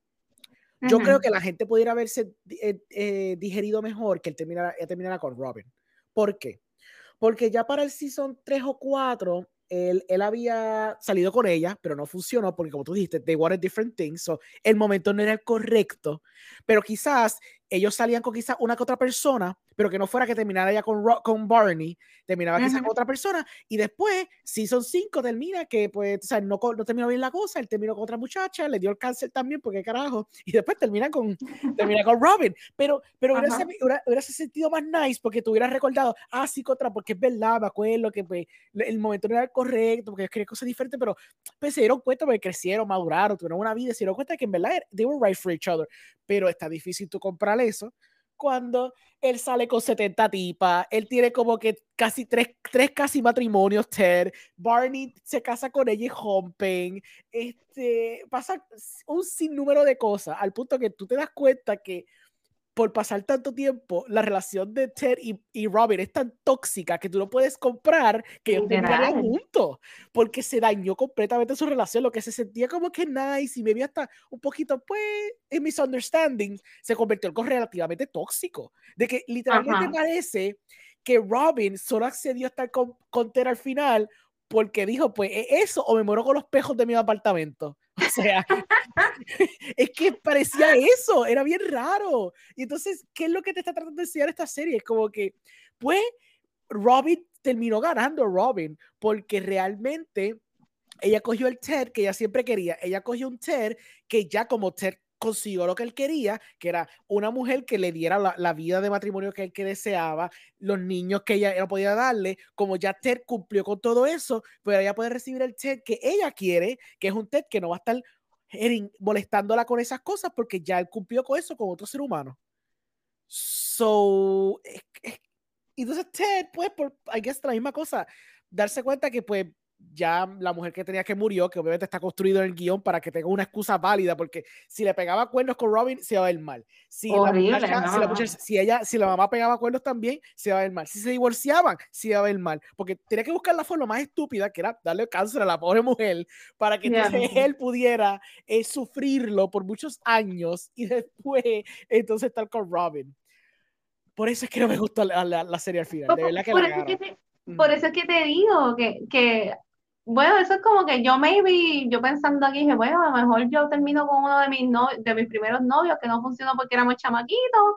yo creo que la gente pudiera haberse eh, eh, digerido mejor que él terminara, terminara con Robin. ¿Por qué? Porque ya para el season 3 o 4, él, él, había salido con ella, pero no funcionó porque, como tú dijiste, they wanted different things. So, el momento no era el correcto, pero quizás ellos salían con quizás una que otra persona, pero que no fuera que terminara ya con, con Barney, terminaba quizás con otra persona, y después, Season 5 termina que, pues, o sea, no, no terminó bien la cosa, él terminó con otra muchacha, le dio el cáncer también, porque carajo, y después termina con, termina con Robin, pero, pero hubiera, hubiera, sentido más nice porque te hubieras recordado, ah, sí, contra, porque es verdad, me acuerdo que pues, el momento no era el correcto, porque quería cosas diferentes, pero pues, se dieron cuenta porque crecieron, maduraron, tuvieron una vida, se dieron cuenta que en verdad, they were right for each other, pero está difícil tú comprar eso cuando él sale con 70 tipas, él tiene como que casi tres, tres casi matrimonios, Ted, Barney se casa con ella y rompen, este, pasa un sinnúmero de cosas, al punto que tú te das cuenta que por pasar tanto tiempo, la relación de Ted y, y Robin es tan tóxica que tú no puedes comprar que ellos terminaran juntos, porque se dañó completamente su relación, lo que se sentía como que nice y me vi hasta un poquito, pues, en misunderstanding, se convirtió en algo relativamente tóxico, de que literalmente parece que Robin solo accedió a estar con, con Ted al final porque dijo, pues, ¿e-, eso o me muero con los pejos de mi apartamento. O sea, es que parecía eso, era bien raro. Y entonces, ¿qué es lo que te está tratando de enseñar esta serie? Es como que, pues, Robin terminó ganando Robin, porque realmente ella cogió el Ted que ella siempre quería. Ella cogió un Ted que ya como Ted consiguió lo que él quería, que era una mujer que le diera la, vida de matrimonio que él deseaba, los niños que ella, no podía darle, como ya Ted cumplió con todo eso, pues ella puede recibir el Ted que ella quiere, que es un Ted que no va a estar molestándola con esas cosas porque ya él cumplió con eso con otro ser humano. So, entonces Ted, pues, por, hay que la misma cosa, darse cuenta que pues ya la mujer que tenía que murió, que obviamente está construido en el guion para que tenga una excusa válida, porque si le pegaba cuernos con Robin, se va a ver mal. Si, la, si, ella, si la mamá pegaba cuernos también, se va a ver mal. Si se divorciaban, se va a ver mal. Porque tenía que buscar la forma más estúpida, que era darle cáncer a la pobre mujer, para que entonces él pudiera eh, sufrirlo por muchos años y después entonces estar con Robin. Por eso es que no me gustó la, la, serie al final. De verdad que por, la eso es que te, por eso es que te digo que, que bueno, eso es como que yo maybe, yo pensando aquí, dije, bueno, a lo mejor yo termino con uno de mis, no, de mis primeros novios que no funcionó porque éramos chamaquitos,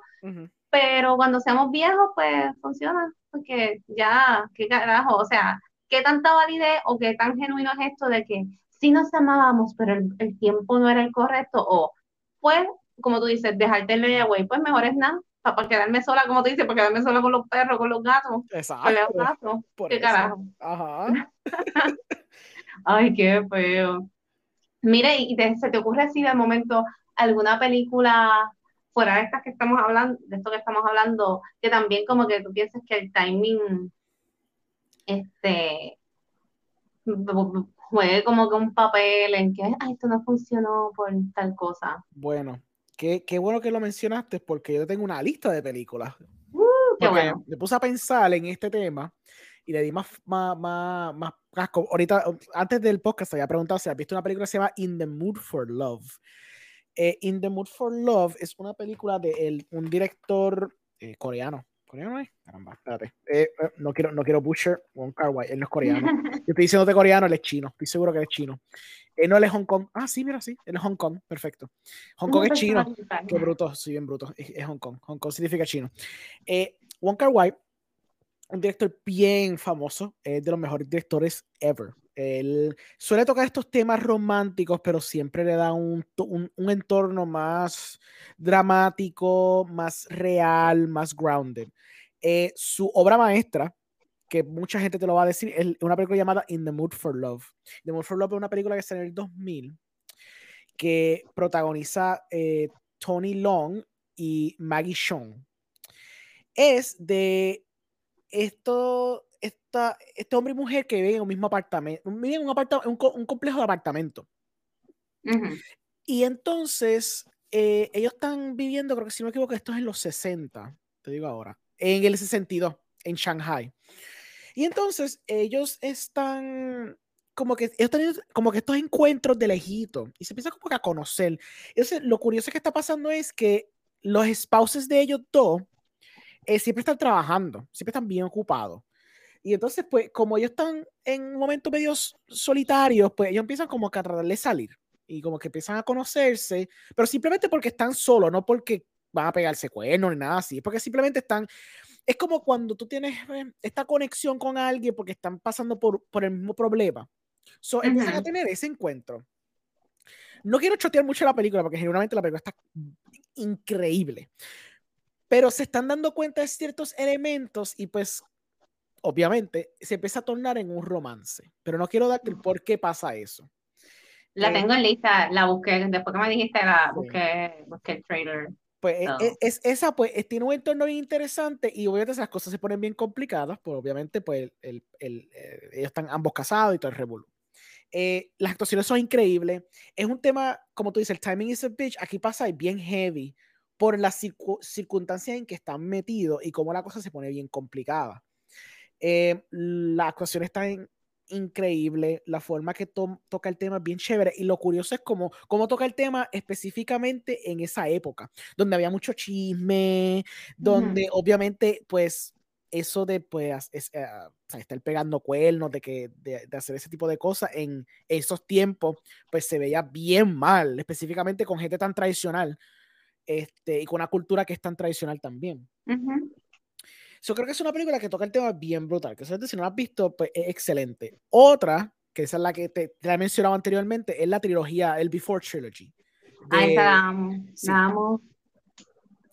pero cuando seamos viejos, pues funciona, porque ya, qué carajo, o sea, qué tanta validez o qué tan genuino es esto de que sí nos amábamos, pero el, tiempo no era el correcto, o pues, como tú dices, dejarte el güey, pues mejor es nada, para quedarme sola, como tú dices, para quedarme sola con los perros, con los gatos. Exacto. ¿Qué carajo? Ajá. Ay, qué feo. Mire, ¿y se te ocurre así de momento alguna película fuera de estas que estamos hablando, de esto que estamos hablando, que también como que tú piensas que el timing, este, juegue como que un papel en que, ay, esto no funcionó por tal cosa? Bueno, qué, qué bueno que lo mencionaste porque yo tengo una lista de películas. Uh, qué bueno. Me puse a pensar en este tema y le di más, más, más, más casco. Ahorita, antes del podcast, había preguntado si has visto una película que se llama In the Mood for Love. Eh, In the Mood for Love es una película de el, un director eh, coreano. ¿Coreano es? Caramba, espérate. Eh, no, quiero, no quiero butcher Wong Kar Wai, él no es coreano. Yo estoy diciendo de coreano, él es chino. Estoy seguro que es chino. no, él es Hong Kong. Ah, sí, mira, sí. Él es Hong Kong. Perfecto. Hong Kong es chino. Qué bruto, sí, bien bruto. Es, es Hong Kong. Hong Kong significa chino. Wong Kar Wai un director bien famoso, es de los mejores directores ever. Él suele tocar estos temas románticos, pero siempre le da un, un, entorno más dramático, más real, más grounded. Eh, su obra maestra, que mucha gente te lo va a decir, es una película llamada In the Mood for Love. The Mood for Love es una película que salió en el 2000, que protagoniza eh, Tony Long y Maggie Sean. Es de esto, esta, este hombre y mujer que viven en un mismo apartamento, viven en un, apartamento, un, complejo de apartamento. Y entonces, eh, ellos están viviendo, creo que si no me equivoco, esto es en los 60, te digo ahora. en el 62, en Shanghai. Y entonces ellos están como que ellos tienen como que estos encuentros de lejito y se empiezan como que a conocer. Entonces, lo curioso que está pasando es que los spouses de ellos dos eh, siempre están trabajando, siempre están bien ocupados. Y entonces, pues, como ellos están en momentos medio solitarios, pues ellos empiezan como que a tratar de salir y como que empiezan a conocerse, pero simplemente porque están solos, no porque van a pegarse cuernos ni nada así, porque simplemente están es como cuando tú tienes eh, esta conexión con alguien porque están pasando por, por el mismo problema. So, empiezan a tener ese encuentro. No quiero chotear mucho la película porque generalmente la película está increíble. Pero se están dando cuenta de ciertos elementos y pues obviamente se empieza a tornar en un romance. Pero no quiero darte el por qué pasa eso. La eh, tengo en lista, la busqué, después que me dijiste, la busqué, busqué el trailer. Pues e, e, es, esa pues tiene un entorno bien interesante y obviamente esas cosas se ponen bien complicadas, pues obviamente pues el, el, eh, ellos están ambos casados y todo el revuelo. Eh, las actuaciones son increíbles. Es un tema, como tú dices, el timing is a bitch. Aquí pasa bien heavy por las circunstancias en que están metidos y cómo la cosa se pone bien complicada. Eh, la actuación está en, increíble, la forma que toca el tema es bien chévere y lo curioso es cómo, cómo toca el tema específicamente en esa época, donde había mucho chisme, donde obviamente pues eso de pues es, eh, estar pegando cuernos, de, que, de, hacer ese tipo de cosas en esos tiempos, pues se veía bien mal, específicamente con gente tan tradicional este, y con una cultura que es tan tradicional también. Yo creo que es una película que toca el tema bien brutal, que si no la has visto, pues es excelente. Otra, que esa es la que te, te he mencionado anteriormente, es la trilogía, el Before Trilogy. De, Ahí está, amo.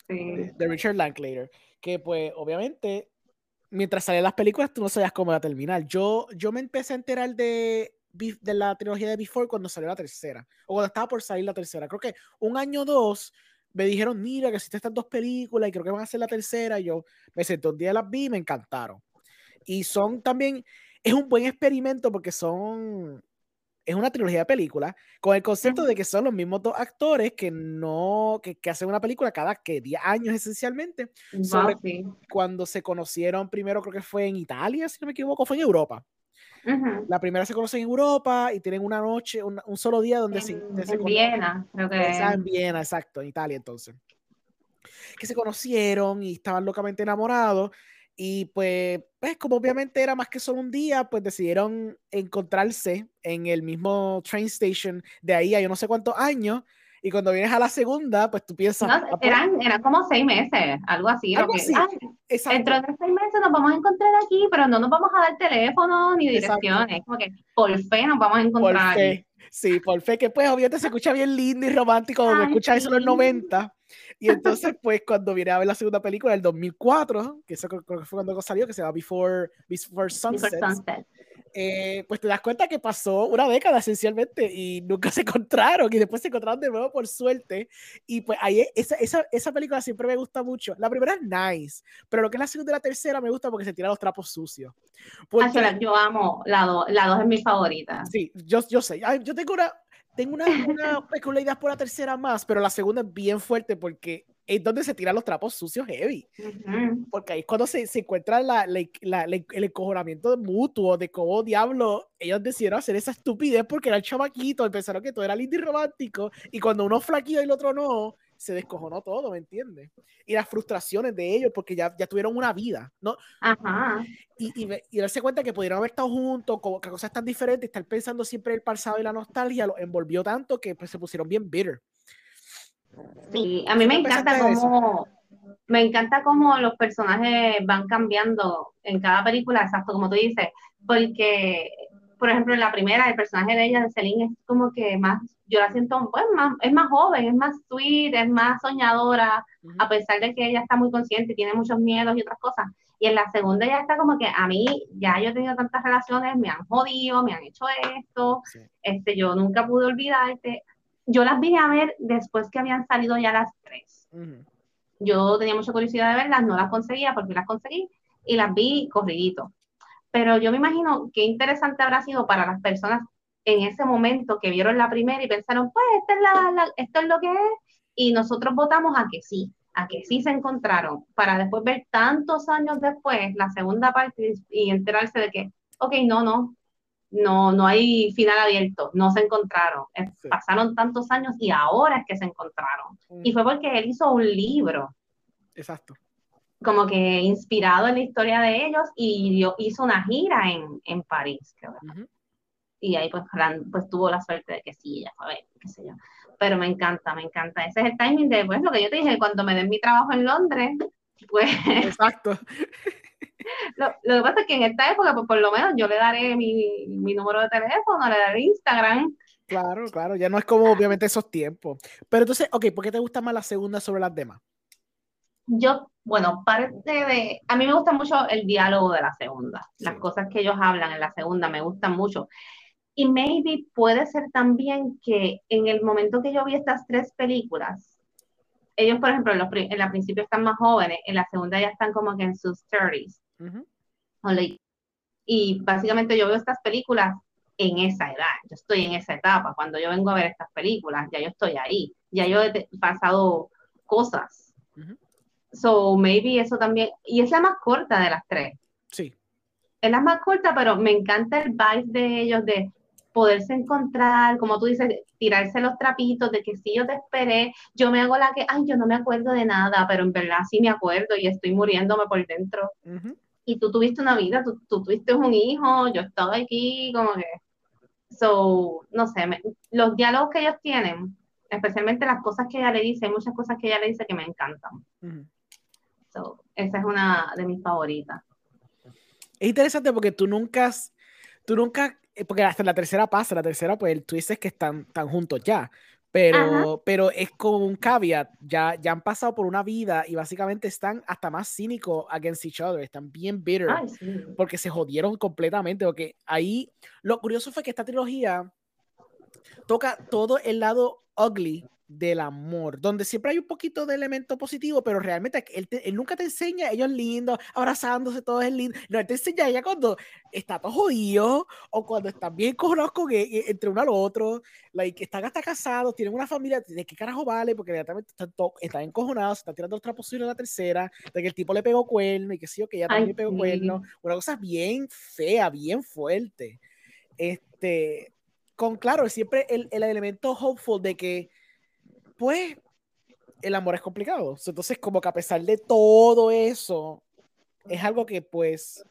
Sí. De, Richard Linklater. Que pues obviamente, mientras salían las películas, tú no sabías cómo iba a terminar. Yo, yo me empecé a enterar de, de la trilogía de Before cuando salió la tercera, o cuando estaba por salir la tercera. Creo que un año o dos me dijeron, mira, que existen estas dos películas y creo que van a ser la tercera. Y yo me senté un día, las vi y me encantaron. Y son también, es un buen experimento porque son, es una trilogía de películas con el concepto de que son los mismos dos actores que no, que, que hacen una película cada que 10 años esencialmente. Cuando se conocieron primero, creo que fue en Italia, si no me equivoco, fue en Europa. La primera se conoce en Europa y tienen una noche, un, solo día donde se, En Viena, creo que. en Viena, exacto, en Italia entonces. Que se conocieron y estaban locamente enamorados. Y pues, pues, como obviamente era más que solo un día, pues decidieron encontrarse en el mismo train station de ahí a yo no sé cuántos años y cuando vienes a la segunda, pues tú piensas. No, ah, pues eran, eran como seis meses, algo así. Algo así. dentro de seis meses nos vamos a encontrar aquí, pero no nos vamos a dar teléfono ni direcciones. Como que por fe nos vamos a encontrar. Por fe. Sí, por fe, que pues obviamente se escucha bien lindo y romántico cuando escuchas eso en los 90. Y entonces, pues cuando viene a ver la segunda película del 2004, que eso creo que fue cuando salió, que se llama Before, Before Sunset. Before Sunset eh, pues te das cuenta que pasó una década esencialmente y nunca se encontraron y después se encontraron de nuevo por suerte. Y pues ahí esa, esa, esa película siempre me gusta mucho. La primera es nice, pero lo que es la segunda y la tercera me gusta porque se tiran los trapos sucios. Porque, yo amo la 2, la dos es mi favorita. Sí, yo, yo sé. Yo tengo una, tengo una, una peculiaridad por la tercera más, pero la segunda es bien fuerte porque es donde se tiran los trapos sucios heavy. Porque ahí es cuando se, se encuentra la, la, el encojonamiento mutuo de cómo diablo ellos decidieron hacer esa estupidez porque era el chamaquito, pensaron que todo era lindo y romántico, y cuando uno flaquito y el otro no, se descojonó todo, ¿me entiendes? Y las frustraciones de ellos porque ya, ya tuvieron una vida, ¿no? Ajá. Y, y, y, darse cuenta que pudieron haber estado juntos, como que cosas tan diferentes, estar pensando siempre en el pasado y la nostalgia, lo envolvió tanto que pues, se pusieron bien bitter. Sí, a mí me encanta cómo, me encanta cómo los personajes van cambiando en cada película, exacto como tú dices, porque, por ejemplo, en la primera, el personaje de ella, de Celine, es como que más, yo la siento, pues, más, es más joven, es más sweet, es más soñadora, a pesar de que ella está muy consciente y tiene muchos miedos y otras cosas. Y en la segunda ya está como que a mí, ya yo he tenido tantas relaciones, me han jodido, me han hecho esto, este, yo nunca pude olvidarte yo las vine a ver después que habían salido ya las tres. Yo tenía mucha curiosidad de verlas, no las conseguía, porque las conseguí y las vi corridito. Pero yo me imagino qué interesante habrá sido para las personas en ese momento que vieron la primera y pensaron, pues, esta es la, esto es lo que es, y nosotros votamos a que sí. a que sí se encontraron, para después ver tantos años después la segunda parte y enterarse de que, ok, no, no, no, no hay final abierto, no se encontraron. Pasaron tantos años y ahora es que se encontraron. Y fue porque él hizo un libro. Exacto. Como que inspirado en la historia de ellos y hizo una gira en, en París, Y ahí pues, pues, tuvo la suerte de que sí, ya fue, qué sé yo. Pero me encanta, me encanta. Ese es el timing de, pues, lo que yo te dije, cuando me den mi trabajo en Londres, pues... Exacto. Lo, lo, que pasa es que en esta época, pues por lo menos yo le daré mi, mi número de teléfono, le daré Instagram. Claro, claro, ya no es como obviamente esos tiempos. Pero entonces, ok, ¿por qué te gusta más la segunda sobre las demás? Yo, bueno, parte de, a mí me gusta mucho el diálogo de la segunda, las cosas que ellos hablan en la segunda me gustan mucho. Y maybe puede ser también que en el momento que yo vi estas tres películas, ellos, por ejemplo, en, los, en la principio están más jóvenes, en la segunda ya están como que en sus 30s. Y básicamente yo veo estas películas en esa edad, yo estoy en esa etapa, cuando yo vengo a ver estas películas, ya yo estoy ahí, ya yo he pasado cosas. So, maybe eso también, y es la más corta de las tres. Sí. Es la más corta, pero me encanta el vibe de ellos, de poderse encontrar, como tú dices, tirarse los trapitos de que si yo te esperé, yo me hago la que, ay, yo no me acuerdo de nada, pero en verdad sí me acuerdo y estoy muriéndome por dentro y tú tuviste una vida, tú, tuviste un hijo, yo estaba aquí, como que, so, no sé, los diálogos que ellos tienen, especialmente las cosas que ella le dice, hay muchas cosas que ella le dice que me encantan. so, esa es una de mis favoritas. Es interesante porque tú nunca, tú nunca, eh, porque hasta la tercera pasa, la tercera, pues tú dices que están, están juntos ya, pero, pero es con un caveat, ya, ya han pasado por una vida y básicamente están hasta más cínicos against each other, están bien bitter, porque se jodieron completamente, porque ahí lo curioso fue que esta trilogía toca todo el lado ugly del amor, donde siempre hay un poquito de elemento positivo, pero realmente él, nunca te enseña ellos lindos, abrazándose, todo es lindo. No, él te enseña ella cuando está todo jodido o cuando están bien cojonados con él, e, entre uno al otro, like, están hasta casados, tienen una familia, ¿de qué carajo vale? Porque inmediatamente están, están encojonados, están tirando otra posible a la tercera, de que el tipo le pegó cuerno y que sí, o que ella también pegó cuerno. Una cosa bien fea, bien fuerte. Este, con claro, siempre el, el elemento hopeful de que pues el amor es complicado. Entonces, como que a pesar de todo eso, es algo que pues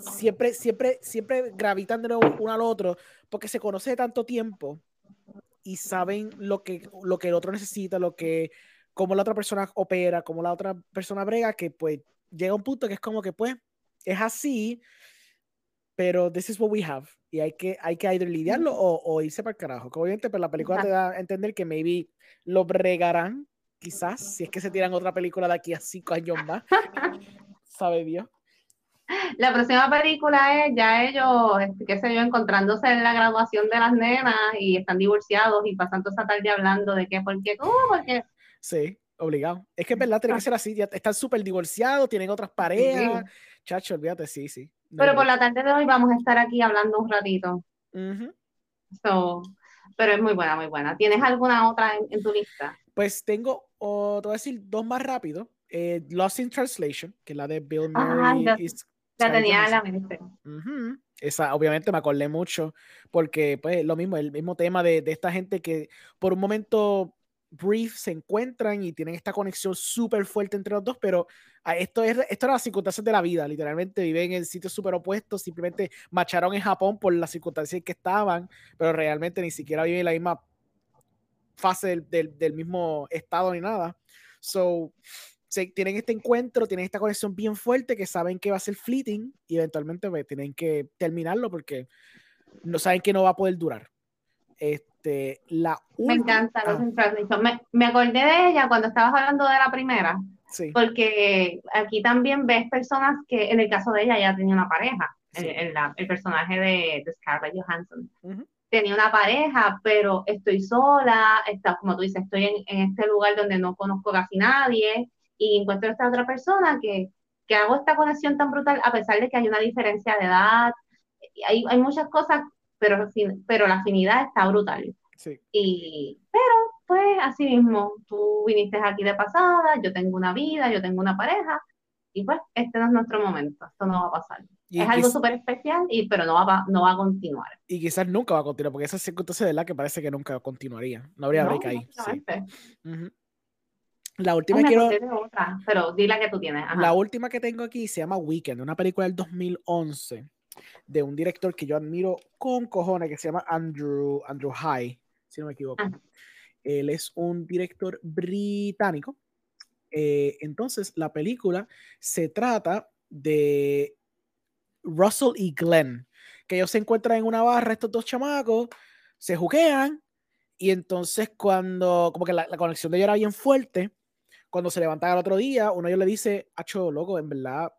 siempre, siempre, siempre gravitan de uno al otro porque se conoce de tanto tiempo y saben lo que, lo que el otro necesita, lo que, cómo la otra persona opera, cómo la otra persona brega, que pues llega un punto que es como que pues es así, pero this is what we have y hay que, hay que lidiarlo o, o, irse para el carajo. Que obviamente, pero pues, la película te da a entender que maybe lo bregarán, quizás, si es que se tiran otra película de aquí a cinco años más. Sabe Dios. La próxima película es ya ellos, este, qué sé yo, encontrándose en la graduación de las nenas y están divorciados y pasando esa tarde hablando de qué, por qué, cómo, por qué. Sí, obligado. Es que es verdad, tiene que ser así. Ya están súper divorciados, tienen otras parejas. Chacho, olvídate, sí, sí. Pero por la tarde de hoy vamos a estar aquí hablando un ratito. so, pero es muy buena, muy buena. ¿Tienes alguna otra en, tu lista? Pues tengo, te voy a decir dos más rápido. Eh, Lost in Translation, que es la de Bill Murray. la, tenía en la mente. Esa, obviamente me acordé mucho, porque pues lo mismo, el mismo tema de, de esta gente que por un momento brief se encuentran y tienen esta conexión súper fuerte entre los dos, pero ah, esto es esto era las circunstancias de la vida, literalmente viven en sitios súper opuestos, simplemente marcharon en Japón por las circunstancias en que estaban, pero realmente ni siquiera viven en la misma fase del, del, mismo estado ni nada. So, se, tienen este encuentro, tienen esta conexión bien fuerte que saben que va a ser fleeting y eventualmente pues, tienen que terminarlo porque no saben que no va a poder durar. Este, la me encanta ah. me, me, acordé de ella cuando estabas hablando de la primera. Porque aquí también ves personas que, en el caso de ella, ya tenía una pareja. El, el, personaje de, de, Scarlett Johansson. Tenía una pareja, pero estoy sola, está, como tú dices, estoy en, en, este lugar donde no conozco casi nadie y encuentro a esta otra persona que, que hago esta conexión tan brutal a pesar de que hay una diferencia de edad. Hay, hay muchas cosas pero, pero la afinidad está brutal. Sí. Y, pero pues así mismo, tú viniste aquí de pasada, yo tengo una vida, yo tengo una pareja, y pues este no es nuestro momento, esto no va a pasar. es algo súper especial, y, pero no va, no va a continuar. Y quizás nunca va a continuar, porque esa circunstancia de la que parece que nunca continuaría. No habría break ahí. La última quiero. pero di la que tú tienes. La última que tengo aquí se llama Weekend, una película del 2011 de un director que yo admiro con cojones, que se llama Andrew, Andrew High, si no me equivoco. Él es un director británico. Eh, entonces, la película se trata de Russell y Glenn, que ellos se encuentran en una barra, estos dos chamacos, se juguean, y entonces cuando, como que la, conexión de ellos era bien fuerte, cuando se levantan al otro día, uno de ellos le dice, Acho, loco, en verdad,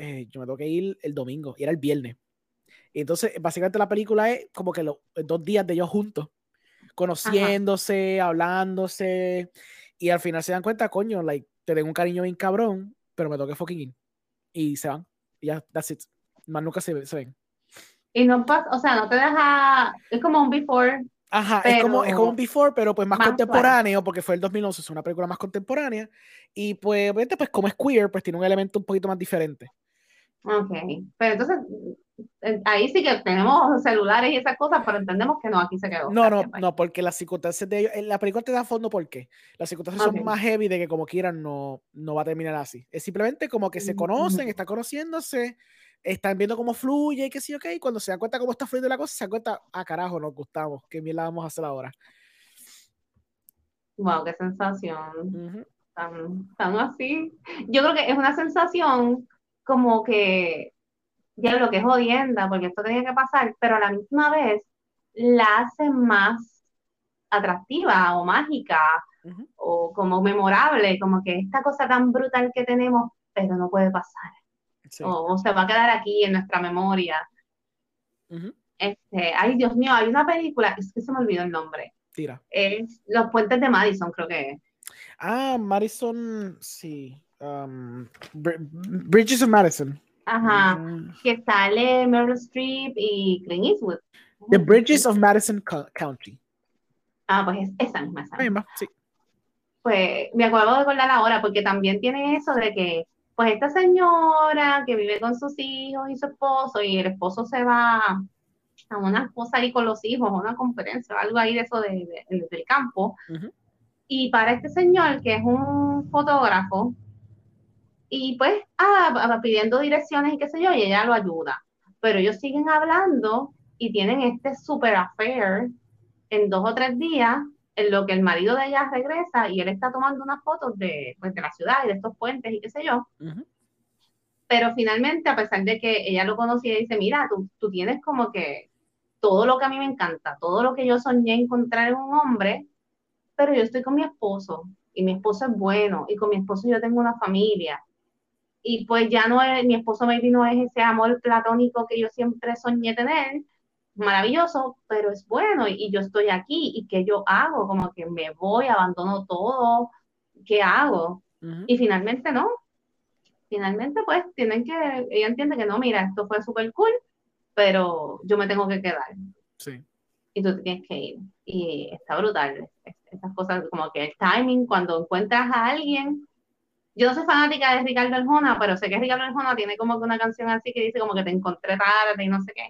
eh, yo me tengo que ir el domingo, y era el viernes. Y entonces, básicamente la película es como que los dos días de ellos juntos, conociéndose, hablándose, y al final se dan cuenta, coño, like, te tengo un cariño bien cabrón, pero me toca fucking ir. Y se van. Y ya, that's it. Más nunca se, ven. Y no pasa, o sea, no te deja, es como un before. Ajá, es, como, es como un before, pero pues más, contemporáneo, porque fue el 2011, es una película más contemporánea. Y pues, pues como es queer, pues tiene un elemento un poquito más diferente. Ok, pero entonces ahí sí que tenemos celulares y esas cosas, pero entendemos que no, aquí se quedó. No, no, no, porque las circunstancias de ellos, la película te da fondo por qué. Las circunstancias son más heavy de que como quieran no, no va a terminar así. Es simplemente como que se conocen, están conociéndose, están viendo cómo fluye y que sí, ok, cuando se dan cuenta cómo está fluyendo la cosa, se dan cuenta, ah, carajo, nos gustamos, qué bien la vamos a hacer ahora. Wow, qué sensación. tan, tan así. Yo creo que es una sensación como que ya lo que es jodienda, porque esto tenía que pasar, pero a la misma vez la hace más atractiva o mágica o como memorable, como que esta cosa tan brutal que tenemos, pero no puede pasar. O, se va a quedar aquí en nuestra memoria. este, ay, Dios mío, hay una película, es que se me olvidó el nombre. Tira. Es Los Puentes de Madison, creo que es. Ah, Madison, sí. Um, Bridges of Madison. Ajá, que sale Meryl Streep y Clint Eastwood. The Bridges of Madison County. Ah, pues es esa misma. misma sí. Pues me acuerdo de acordar ahora, porque también tiene eso de que, pues esta señora que vive con sus hijos y su esposo, y el esposo se va a una cosa ahí con los hijos, a una conferencia, algo ahí de eso de, del campo. Y para este señor, que es un fotógrafo, y pues, ah, pidiendo direcciones y qué sé yo, y ella lo ayuda. Pero ellos siguen hablando y tienen este super affair en dos o tres días, en lo que el marido de ella regresa y él está tomando unas fotos de, pues, de la ciudad y de estos puentes y qué sé yo. Pero finalmente, a pesar de que ella lo conocía, dice, mira, tú, tú tienes como que todo lo que a mí me encanta, todo lo que yo soñé encontrar en un hombre, pero yo estoy con mi esposo y mi esposo es bueno y con mi esposo yo tengo una familia y pues ya no es, mi esposo maybe no es ese amor platónico que yo siempre soñé tener, maravilloso, pero es bueno y, yo estoy aquí y ¿qué yo hago? Como que me voy, abandono todo, ¿qué hago? Y finalmente no, finalmente pues tienen que, ella entiende que no, mira, esto fue súper cool, pero yo me tengo que quedar. Sí. Y tú tienes que ir. Y está brutal. Estas cosas como que el timing, cuando encuentras a alguien yo no soy fanática de Ricardo Arjona, pero sé que Ricardo Arjona tiene como que una canción así que dice como que te encontré tarde y no sé qué.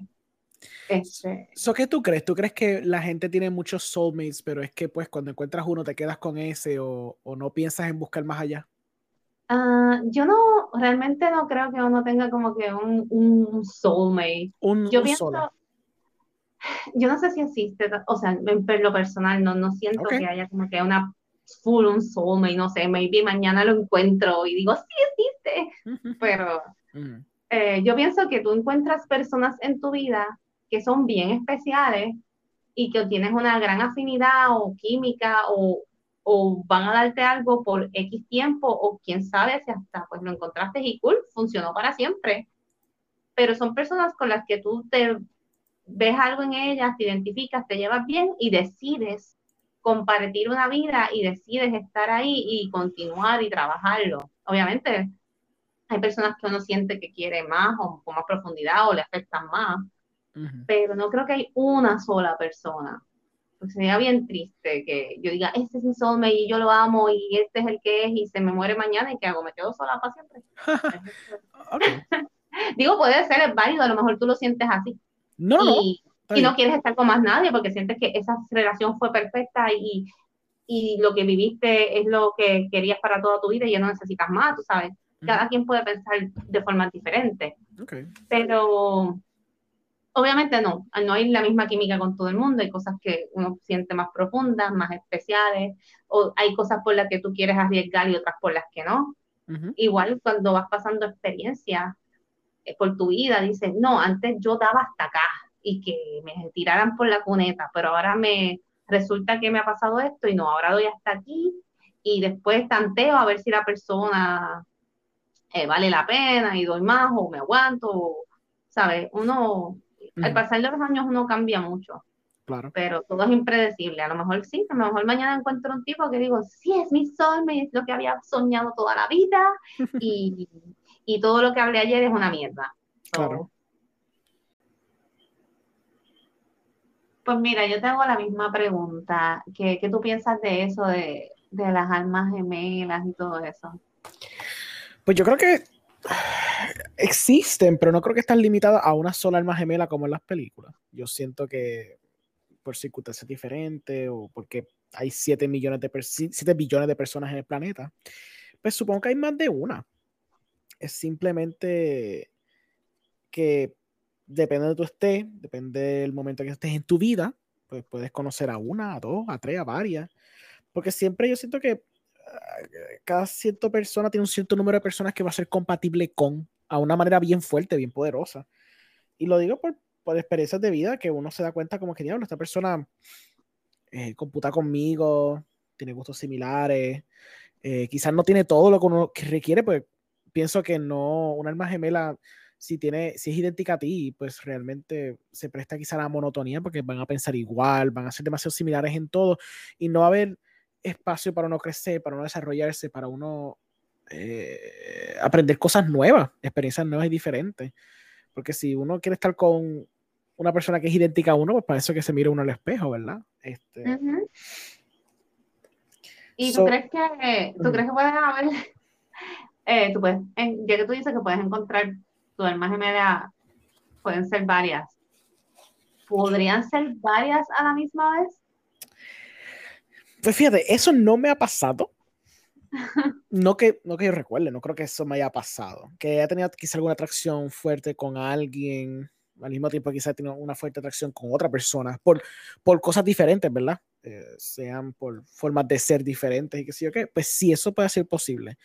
Este... ¿Qué tú crees? ¿Tú crees que la gente tiene muchos soulmates, pero es que pues cuando encuentras uno te quedas con ese o, no piensas en buscar más allá? Ah, yo no, realmente no creo que uno tenga como que un, un soulmate. Un, yo pienso, yo no sé si existe, o sea, en, lo personal no, no siento que haya como que una full un soulmate, no sé, maybe mañana lo encuentro y digo, sí existe, pero eh, yo pienso que tú encuentras personas en tu vida que son bien especiales y que tienes una gran afinidad o química o, o van a darte algo por X tiempo o quién sabe si hasta pues lo encontraste y cool, funcionó para siempre. Pero son personas con las que tú te ves algo en ellas, te identificas, te llevas bien y decides compartir una vida y decides estar ahí y continuar y trabajarlo. Obviamente, hay personas que uno siente que quiere más o con más profundidad o le afectan más, pero no creo que hay una sola persona Pues sería bien triste que yo diga, este es mi soulmate y yo lo amo y este es el que es y se me muere mañana y ¿qué hago? ¿Me quedo sola para siempre? Digo, puede ser, es válido, a lo mejor tú lo sientes así. No, y, Y no quieres estar con más nadie porque sientes que esa relación fue perfecta y, y lo que viviste es lo que querías para toda tu vida y ya no necesitas más, tú sabes. Cada quien puede pensar de forma diferente. Okay. Pero obviamente no, no hay la misma química con todo el mundo, hay cosas que uno siente más profundas, más especiales, o hay cosas por las que tú quieres arriesgar y otras por las que no. Igual cuando vas pasando experiencias eh, por tu vida, dices, no, antes yo daba hasta acá y que me tiraran por la cuneta, pero ahora me resulta que me ha pasado esto y no, ahora doy hasta aquí y después tanteo a ver si la persona eh, vale la pena y doy más o me aguanto, ¿sabes? Uno al pasar de los años uno cambia mucho. Claro. Pero todo es impredecible. A lo mejor sí, a lo mejor mañana encuentro un tipo que digo, sí, es mi sol, es lo que había soñado toda la vida y, y todo lo que hablé ayer es una mierda. Claro. Pues mira, yo tengo la misma pregunta. ¿Qué, qué tú piensas de eso, de, de las almas gemelas y todo eso? Pues yo creo que existen, pero no creo que están limitadas a una sola alma gemela como en las películas. Yo siento que por circunstancias diferentes o porque hay 7 millones de 7 billones de personas en el planeta, pues supongo que hay más de una. Es simplemente que depende de tu estés, depende del momento que estés en tu vida, pues puedes conocer a una, a dos, a tres, a varias. Porque siempre yo siento que cada cierta persona tiene un cierto número de personas que va a ser compatible con a una manera bien fuerte, bien poderosa. Y lo digo por, por experiencias de vida que uno se da cuenta como que, diablo, esta persona eh, computa conmigo, tiene gustos similares, eh, quizás no tiene todo lo que uno requiere, pues pienso que no, un alma gemela, si, tiene, si es idéntica a ti, pues realmente se presta quizá a la monotonía porque van a pensar igual, van a ser demasiado similares en todo y no va a haber espacio para uno crecer, para uno desarrollarse, para uno eh, aprender cosas nuevas, experiencias nuevas y diferentes. Porque si uno quiere estar con una persona que es idéntica a uno, pues para eso que se mire uno al espejo, ¿verdad? Este... ¿Y tú crees que tú crees que pueden haber, eh, tú puedes, ya que tú dices que puedes encontrar tu alma gemela, pueden ser varias, ¿podrían ser varias a la misma vez? Pues fíjate, eso no me ha pasado. No que, no que yo recuerde, no creo que eso me haya pasado. Que haya tenido quizá alguna atracción fuerte con alguien, al mismo tiempo quizá tenido una fuerte atracción con otra persona, por, por cosas diferentes, ¿verdad? Eh, sean por formas de ser diferentes y qué sé yo qué, pues sí, eso puede ser posible.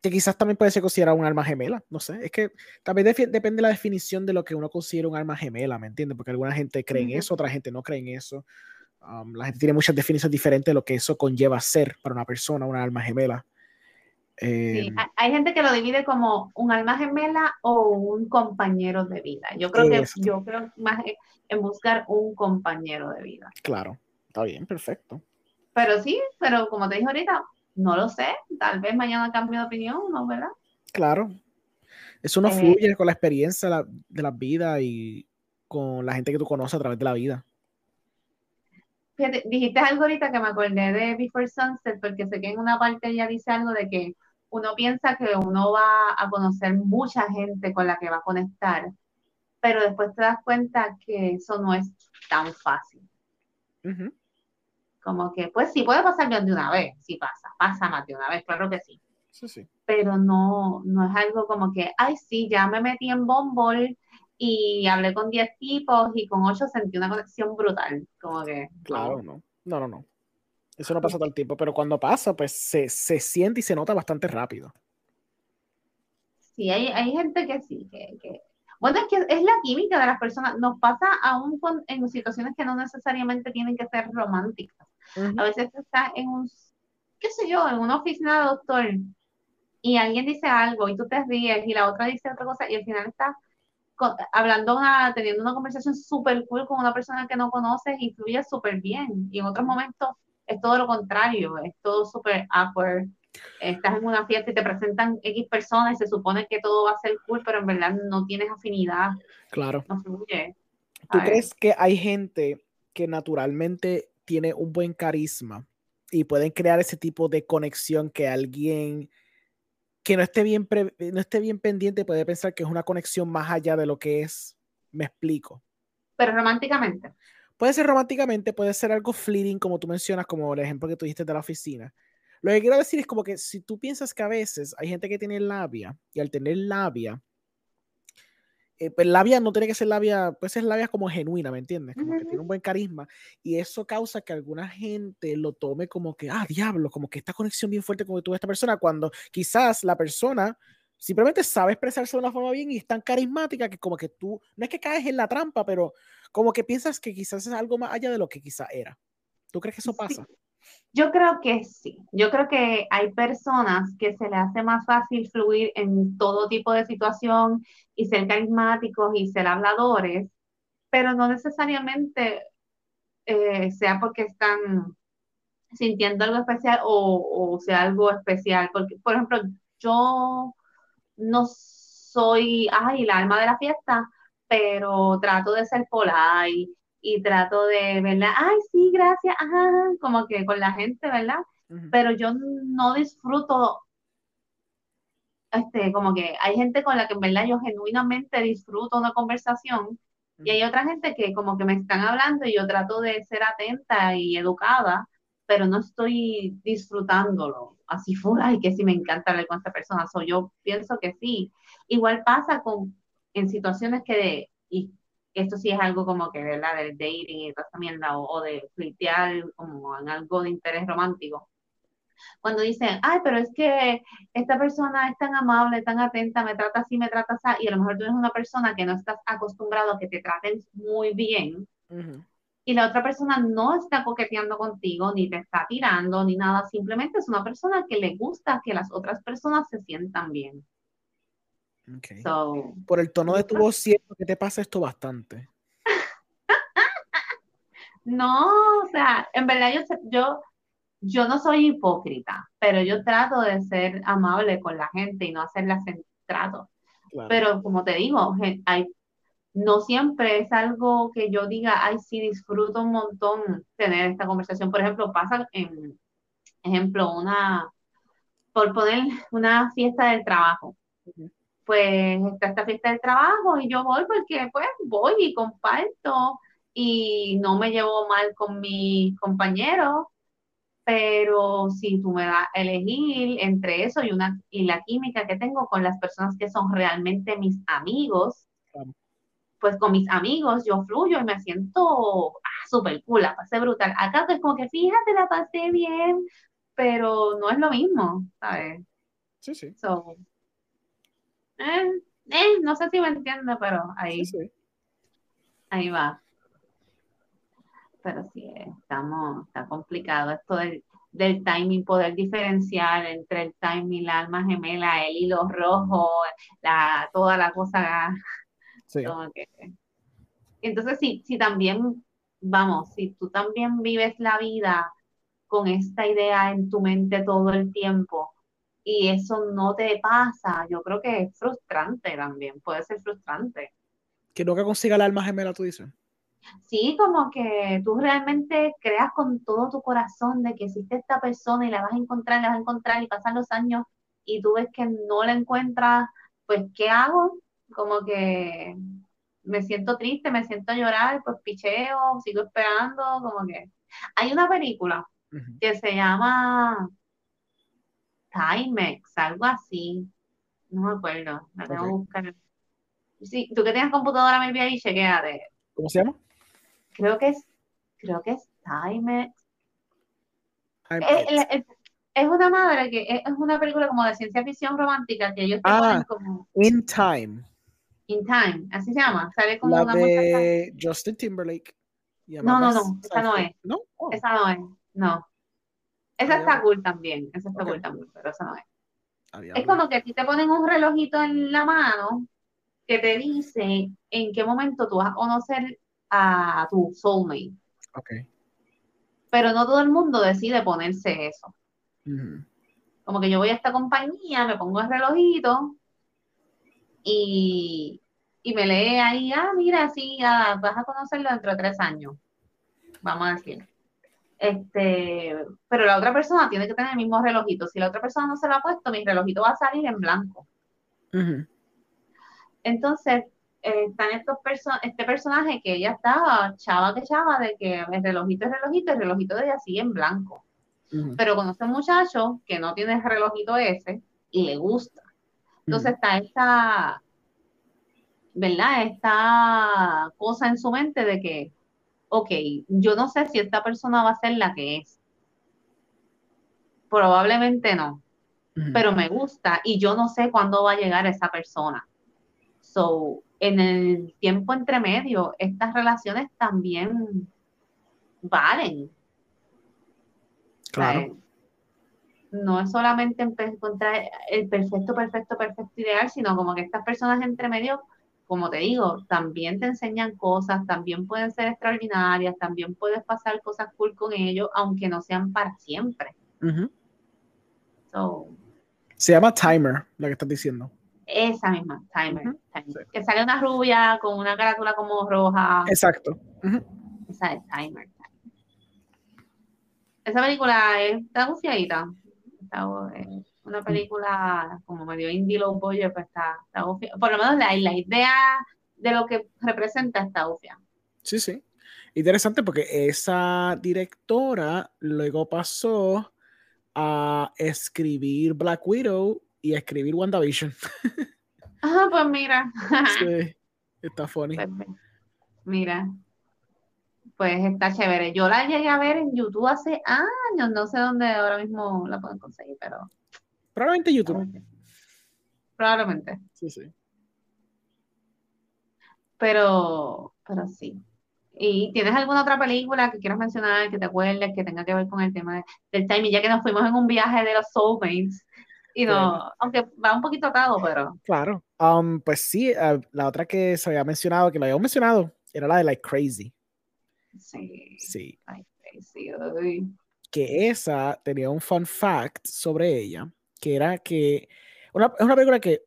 Que quizás también puede ser considerado un alma gemela, no sé, es que también depende de la definición de lo que uno considera un alma gemela, ¿me entiendes? Porque alguna gente cree en eso, otra gente no cree en eso. Um, la gente tiene muchas definiciones diferentes de lo que eso conlleva ser para una persona, una alma gemela. sí, em, hay gente que lo divide como un alma gemela o un compañero de vida. Yo creo que yo creo más en buscar un compañero de vida. Claro, está bien, perfecto. Pero sí, pero como te dije ahorita, no lo sé. Tal vez mañana cambie de opinión, ¿no? ¿Verdad? Claro. Eso no eh, fluye con la experiencia de la vida y con la gente que tú conoces a través de la vida dijiste algo ahorita que me acordé de Before Sunset, porque sé que en una parte ella dice algo de que uno piensa que uno va a conocer mucha gente con la que va a conectar, pero después te das cuenta que eso no es tan fácil. Como que, pues sí, puede pasar más de una vez, sí pasa, pasa más de una vez, claro que sí. Sí, sí. Pero no, no es algo como que, ay, sí, ya me metí en Bumble y hablé con 10 tipos y con 8 sentí una conexión brutal, como que... Claro, no, no, no, no. Eso no pasa todo el tiempo, pero cuando pasa, pues se, se siente y se nota bastante rápido. Sí, hay, hay gente que sí, que, que, Bueno, es que es la química de las personas. Nos pasa aún con, en situaciones que no necesariamente tienen que ser románticas. A veces estás en un, qué sé yo, en una oficina de doctor y alguien dice algo y tú te ríes y la otra dice otra cosa y al final estás hablando, una, teniendo una conversación súper cool con una persona que no conoces y fluye súper bien. Y en otros momentos es todo lo contrario, es todo súper awkward. Estás en una fiesta y te presentan X personas y se supone que todo va a ser cool, pero en verdad no tienes afinidad. Claro. No fluye. ¿Tú crees que hay gente que naturalmente tiene un buen carisma y pueden crear ese tipo de conexión que alguien que no esté bien, no esté bien pendiente puede pensar que es una conexión más allá de lo que es. Me explico. Pero románticamente. Puede ser románticamente, puede ser algo fleeting, como tú mencionas, como el ejemplo que tú dijiste de la oficina. Lo que quiero decir es como que si tú piensas que a veces hay gente que tiene labia y al tener labia, eh, pues labia no tiene que ser labia, pues es labia como genuina, ¿me entiendes? Como que tiene un buen carisma y eso causa que alguna gente lo tome como que, ah, diablo, como que esta conexión bien fuerte con tú esta persona, cuando quizás la persona simplemente sabe expresarse de una forma bien y es tan carismática que como que tú, no es que caes en la trampa, pero como que piensas que quizás es algo más allá de lo que quizás era. ¿Tú crees que eso pasa? Yo creo que sí. Yo creo que hay personas que se le hace más fácil fluir en todo tipo de situación y ser carismáticos y ser habladores, pero no necesariamente eh, sea porque están sintiendo algo especial o, sea algo especial. Porque, por ejemplo, yo no soy, ay, el alma de la fiesta, pero trato de ser polite y trato de, ¿verdad? Ay, sí, gracias, ajá, como que con la gente, ¿verdad? Pero yo no disfruto, este, como que hay gente con la que en verdad yo genuinamente disfruto una conversación y hay otra gente que como que me están hablando y yo trato de ser atenta y educada, pero no estoy disfrutándolo así fuera y que sí me encanta hablar con esta persona. So, yo pienso que sí. Igual pasa con en situaciones que, y esto sí es algo como que, ¿verdad? Del dating y toda esta mierda, o, de flirtear como en algo de interés romántico. Cuando dicen, ay, pero es que esta persona es tan amable, tan atenta, me trata así, me trata así, y a lo mejor tú eres una persona que no estás acostumbrado a que te traten muy bien, y la otra persona no está coqueteando contigo, ni te está tirando, ni nada, simplemente es una persona que le gusta que las otras personas se sientan bien. Por el tono de tu voz, siento que te pasa esto bastante. no, o sea, en verdad yo, yo, yo no soy hipócrita, pero yo trato de ser amable con la gente y no hacerla en trato. Pero como te digo, hay, no siempre es algo que yo diga, ay, sí, disfruto un montón tener esta conversación. Por ejemplo, pasa en, ejemplo, una, por poner una fiesta del trabajo pues está esta fiesta del trabajo y yo voy porque pues voy y comparto y no me llevo mal con mis compañeros, pero si tú me das a elegir entre eso y, una, y la química que tengo con las personas que son realmente mis amigos, pues con mis amigos yo fluyo y me siento ah, súper cool, la pasé brutal. Acá es como que fíjate, la pasé bien, pero no es lo mismo, ¿sabes? Sí, sí. Eh, eh, no sé si me entiende, pero ahí, ahí va. Pero sí, estamos, está complicado esto del, del timing, poder diferenciar entre el timing, la alma gemela, el hilo rojo, la, toda la cosa. entonces, si, si también, vamos, si tú también vives la vida con esta idea en tu mente todo el tiempo, y eso no te pasa, yo creo que es frustrante también, puede ser frustrante. Que nunca consiga el alma gemela, tú dices. Sí, como que tú realmente creas con todo tu corazón de que existe esta persona y la vas a encontrar, la vas a encontrar y pasan los años y tú ves que no la encuentras, pues ¿qué hago? Como que me siento triste, me siento a llorar, pues picheo, sigo esperando, como que... Hay una película que se llama Timex, algo así. No me acuerdo, la tengo que buscar. Sí, tú que tienes computadora, me vi ahí, de ¿Cómo se llama? Creo que es, creo que es Timex. Es, es, una madre que es, una película como de ciencia ficción romántica que ellos ah, como. In Time. In Time, así se llama. Sale como la de Justin Timberlake. No, no, no, esa no es. ¿No? Oh. Esa no es, no. Esa está cool también, esa está cool también, pero esa no es. Es como que a ti te ponen un relojito en la mano que te dice en qué momento tú vas a conocer a tu soulmate. Ok. Pero no todo el mundo decide ponerse eso. Como que yo voy a esta compañía, me pongo el relojito y, y me lee ahí, ah, mira, sí, ah, vas a conocerlo dentro de tres años. vamos a decir. Este, pero la otra persona tiene que tener el mismo relojito. Si la otra persona no se lo ha puesto, mi relojito va a salir en blanco. Entonces, eh, están estos este personaje que ella está chava que chava de que el relojito es relojito, el relojito de ella sigue en blanco. Pero conoce un muchacho que no tiene el relojito ese y le gusta. Entonces está esta, ¿verdad? Esta cosa en su mente de que, ok, yo no sé si esta persona va a ser la que es. Probablemente no, pero me gusta y yo no sé cuándo va a llegar esa persona. So, en el tiempo entre medio, estas relaciones también valen. Claro. no es solamente encontrar el perfecto, perfecto, perfecto ideal, sino como que estas personas entre medio como te digo, también te enseñan cosas, también pueden ser extraordinarias, también puedes pasar cosas cool con ellos, aunque no sean para siempre. Se llama Timer, la que estás diciendo. Esa misma, Timer. Que sale una rubia con una carátula como roja. Exacto. Esa es Timer. Esa película está bufiadita. Está, eh, una película como medio indie low budget, pues está, está Por lo menos la, la, idea de lo que representa está obvia. Sí, sí. Interesante porque esa directora luego pasó a escribir Black Widow y a escribir WandaVision. Ah, pues mira. sí, está funny. Pues, mira, pues está chévere. Yo la llegué a ver en YouTube hace años, no sé dónde ahora mismo la pueden conseguir, pero Probablemente YouTube. Probablemente. Sí, sí. Pero, pero sí. ¿Y tienes alguna otra película que quieras mencionar, que te acuerdes, que tenga que ver con el tema del timing, ya que nos fuimos en un viaje de los soulmates? Y no, aunque va un poquito atado, pero. Claro. Um, pues sí, uh, la otra que se había mencionado, que lo habíamos mencionado, era la de Like Crazy. Sí. Sí. Like Crazy. Que esa tenía un fun fact sobre ella, que era que una, es una película que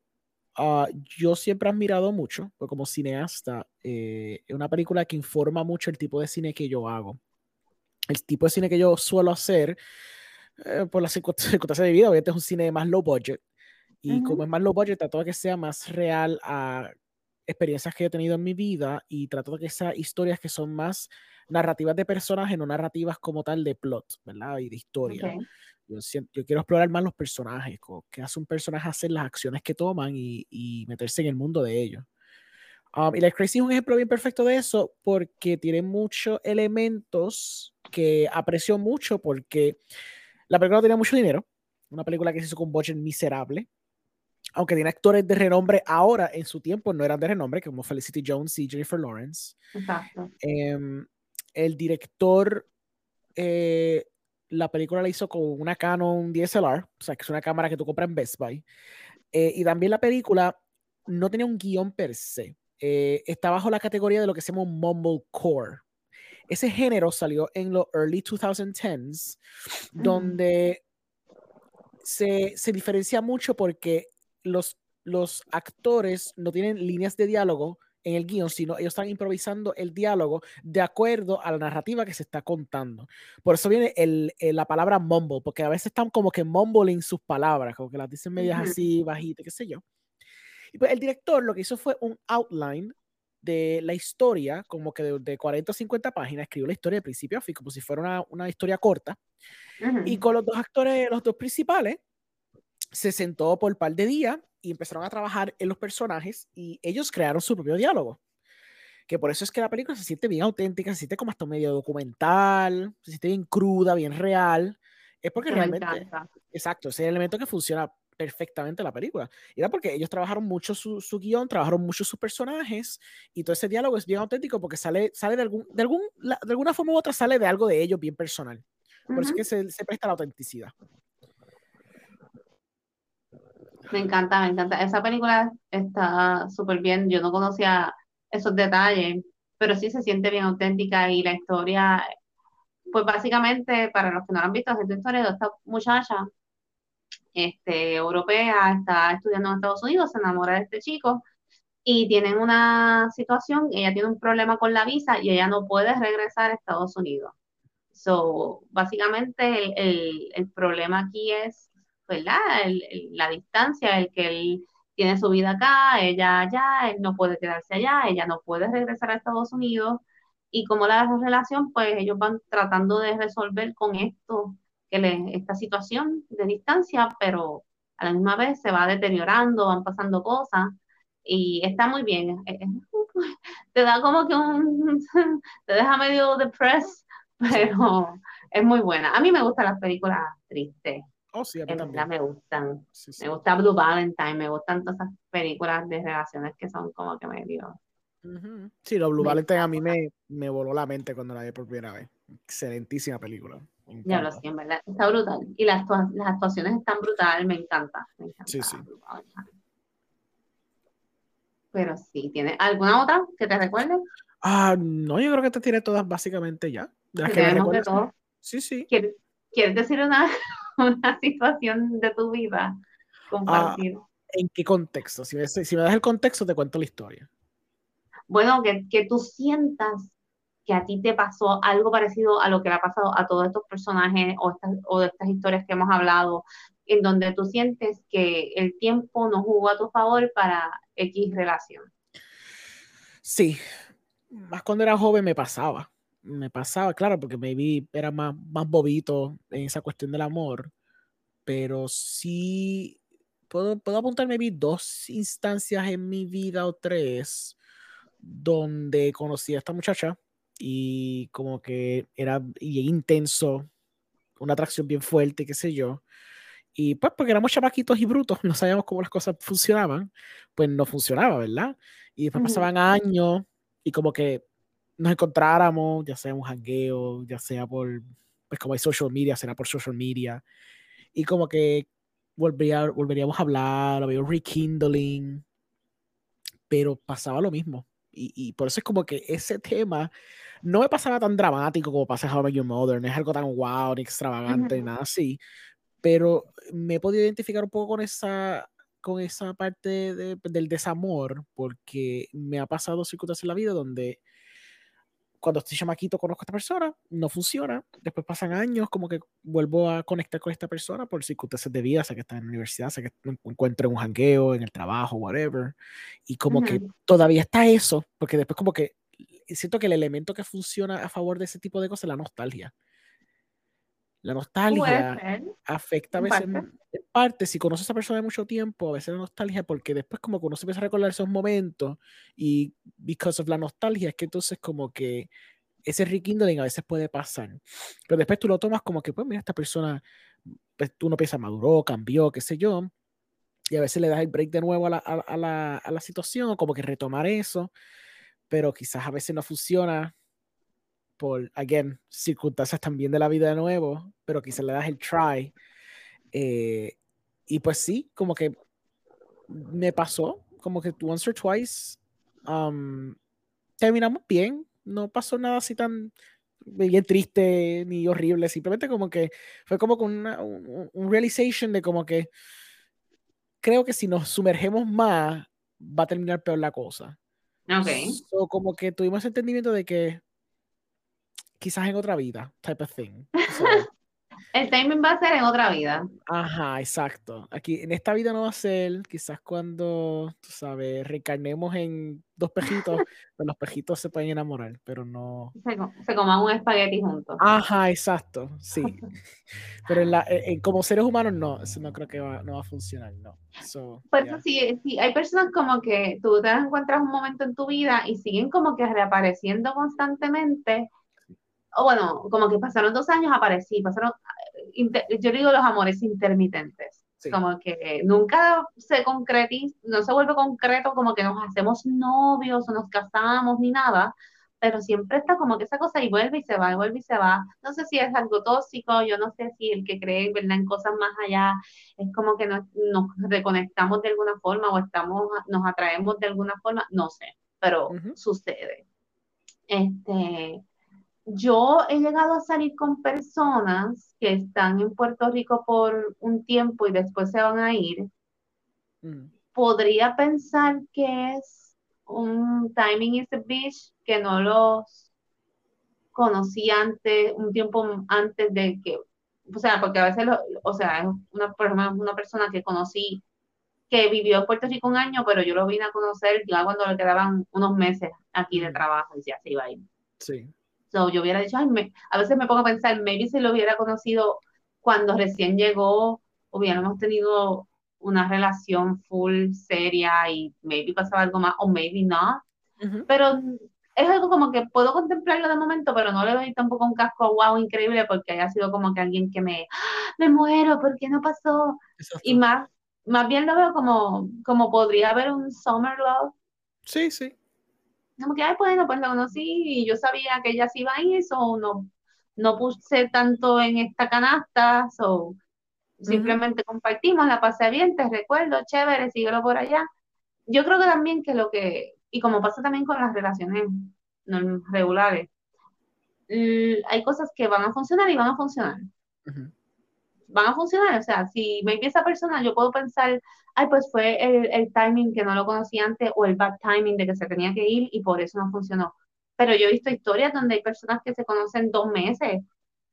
uh, yo siempre he admirado mucho, porque como cineasta, eh, es una película que informa mucho el tipo de cine que yo hago. El tipo de cine que yo suelo hacer, eh, por las circunstancias de vida, obviamente es un cine más low budget. Y como es más low budget, trato de que sea más real a experiencias que he tenido en mi vida y trato de que sean historias que son más narrativas de personajes, no narrativas como tal de plot, ¿verdad? Y de historia. Yo, yo, quiero explorar más los personajes, qué hace un personaje hacer las acciones que toman y, y meterse en el mundo de ellos. Um, y la Crazy es un ejemplo bien perfecto de eso porque tiene muchos elementos que aprecio mucho porque la película no tenía mucho dinero, una película que se hizo con un budget miserable, aunque tiene actores de renombre ahora, en su tiempo no eran de renombre, como Felicity Jones y Jennifer Lawrence. Exacto. Eh, el director eh, la película la hizo con una Canon DSLR, o sea, que es una cámara que tú compras en Best Buy. Eh, y también la película no tenía un guion per se. Eh, está bajo la categoría de lo que se llama mumblecore. Ese género salió en los early 2010s, donde se, se, diferencia mucho porque los, los actores no tienen líneas de diálogo, en el guion, sino ellos están improvisando el diálogo de acuerdo a la narrativa que se está contando. Por eso viene el, la palabra mumble, porque a veces están como que mumbling sus palabras, como que las dicen medias así, bajitas, qué sé yo. Y pues el director lo que hizo fue un outline de la historia, como que de, 40 o 50 páginas, escribió la historia de principio a fin, como si fuera una, una historia corta. Y con los dos actores, los dos principales, se sentó por un par de días y empezaron a trabajar en los personajes y ellos crearon su propio diálogo. Que por eso es que la película se siente bien auténtica, se siente como hasta medio documental, se siente bien cruda, bien real. Es porque realmente. Exacto, ese es el elemento que funciona perfectamente la película. Y era porque ellos trabajaron mucho su, su, guion, trabajaron mucho sus personajes y todo ese diálogo es bien auténtico porque sale, sale de, algún, de, algún, de alguna forma u otra, sale de algo de ellos bien personal. Por eso es que se, se presta la autenticidad. Me encanta, me encanta. Esa película está súper bien. Yo no conocía esos detalles, pero sí se siente bien auténtica y la historia, pues básicamente, para los que no han visto, es historia de esta muchacha este, europea, está estudiando en Estados Unidos, se enamora de este chico y tienen una situación, ella tiene un problema con la visa y ella no puede regresar a Estados Unidos. So, básicamente el, el, problema aquí es, la distancia, el que él tiene su vida acá, ella allá, él no puede quedarse allá, ella no puede regresar a Estados Unidos. Y como la relación, pues ellos van tratando de resolver con esto, que le, esta situación de distancia, pero a la misma vez se va deteriorando, van pasando cosas y está muy bien. Te da como que un, te deja medio depressed, pero es muy buena. A mí me gustan las películas tristes. Oh, sí, a mí también. me gustan. Me gusta Blue Valentine, me gustan todas esas películas de relaciones que son como que medio. Sí, lo Blue Valentine a mí me, me, voló la mente cuando la vi por primera vez. Excelentísima película. Ya lo sé, en verdad. Está brutal. Y las, las actuaciones están brutales, me encanta. Me encanta sí, sí. Pero sí, ¿tiene alguna otra que te recuerde? Ah, no, yo creo que te tiene todas básicamente ya. De las que todo. Sí, sí. ¿Quieres, decir una, una, situación de tu vida? Compartir. Ah, ¿En qué contexto? Si me, si me das el contexto, te cuento la historia. Bueno, que, que tú sientas que a ti te pasó algo parecido a lo que le ha pasado a todos estos personajes o, estas, o de estas historias que hemos hablado, en donde tú sientes que el tiempo no jugó a tu favor para X relación. Sí, más cuando era joven me pasaba, me pasaba, claro, porque me vi, era más, más bobito en esa cuestión del amor, pero sí, puedo, puedo apuntarme, vi dos instancias en mi vida o tres donde conocí a esta muchacha y como que era intenso, una atracción bien fuerte, qué sé yo. Y pues porque éramos chapaquitos y brutos, no sabíamos cómo las cosas funcionaban, pues no funcionaba, ¿verdad? Y después pasaban años y como que nos encontráramos, ya sea un jangueo, ya sea por, pues como hay social media, será por social media, y como que volvería, volveríamos a hablar, había rekindling, pero pasaba lo mismo. Y, y, por eso es como que ese tema no me pasaba tan dramático como pasa en How I Your Mother, no es algo tan wow, ni extravagante, ni nada así, pero me he podido identificar un poco con esa, con esa parte del desamor, porque me ha pasado circunstancias en la vida donde cuando estoy chamaquito conozco a esta persona, no funciona, después pasan años, como que vuelvo a conectar con esta persona por circunstancias de vida, sea que está en la universidad, sea que encuentro en un jangueo, en el trabajo, whatever, y como que todavía está eso, porque después como que siento que el elemento que funciona a favor de ese tipo de cosas es la nostalgia. La nostalgia afecta a veces en parte, si conoces a esa persona de mucho tiempo, a veces la nostalgia, porque después como que uno se empieza a recordar esos momentos y because of la nostalgia es que entonces como que ese rekindling a veces puede pasar. Pero después tú lo tomas como que, pues mira, esta persona, pues tú no piensas, maduró, cambió, qué sé yo, y a veces le das el break de nuevo a la, a, la, a la situación, como que retomar eso, pero quizás a veces no funciona por, again, circunstancias también de la vida de nuevo, pero quizás le das el try. Eh, y pues sí, como que me pasó, como que once or twice, um, terminamos bien, no pasó nada así tan bien triste ni horrible, simplemente como que fue como con una, un, realization de como que creo que si nos sumergemos más va a terminar peor la cosa. Ok. So, como que tuvimos entendimiento de que quizás en otra vida, type of thing. el timing va a ser en otra vida. Ajá, exacto. Aquí en esta vida no va a ser, quizás cuando, tú sabes, reencarnemos en dos pejitos, pues los pejitos se pueden enamorar, pero no. Se, coman un espagueti juntos. Ajá, exacto, sí. pero en la, como seres humanos no, eso no creo que va, no va a funcionar, no. pues sí, sí, hay personas como que tú te encuentras un momento en tu vida y siguen como que reapareciendo constantemente o bueno, como que pasaron dos años, aparecí, pasaron, yo digo los amores intermitentes. Como que nunca se concretiza, no se vuelve concreto como que nos hacemos novios o nos casamos ni nada, pero siempre está como que esa cosa y vuelve y se va, y vuelve y se va. No sé si es algo tóxico, yo no sé si el que cree ¿verdad? en cosas más allá es como que nos, nos reconectamos de alguna forma o estamos, nos atraemos de alguna forma, no sé, pero sucede. Este, yo he llegado a salir con personas que están en Puerto Rico por un tiempo y después se van a ir. Mm. Podría pensar que es un Timing is a Beach que no los conocí antes, un tiempo antes de que, o sea, porque a veces, o sea, es una, una persona que conocí que vivió en Puerto Rico un año, pero yo lo vine a conocer ya cuando le quedaban unos meses aquí de trabajo y ya se iba a ir. Sí. So, yo hubiera dicho, a veces me pongo a pensar, maybe si lo hubiera conocido cuando recién llegó, hubiéramos tenido una relación full seria y maybe pasaba algo más o maybe no. Pero es algo como que puedo contemplarlo de momento, pero no le doy tampoco un casco wow increíble porque haya sido como que alguien que me, ¡Ah! me muero, ¿por qué no pasó? Y más, más bien lo veo como, como podría haber un summer love. Sí, sí. Como que, ay, bueno, pues lo conocí y yo sabía que ella sí iba a ir, o no, no puse tanto en esta canasta, so simplemente compartimos, la pasé bien, te recuerdo, chévere, síguelo por allá. Yo creo que también que lo que, y como pasa también con las relaciones regulares, hay cosas que van a funcionar y van a funcionar. Van a funcionar, o sea, si me esa persona, yo puedo pensar, ay, pues fue el, el timing que no lo conocí antes o el bad timing de que se tenía que ir y por eso no funcionó. Pero yo he visto historias donde hay personas que se conocen dos meses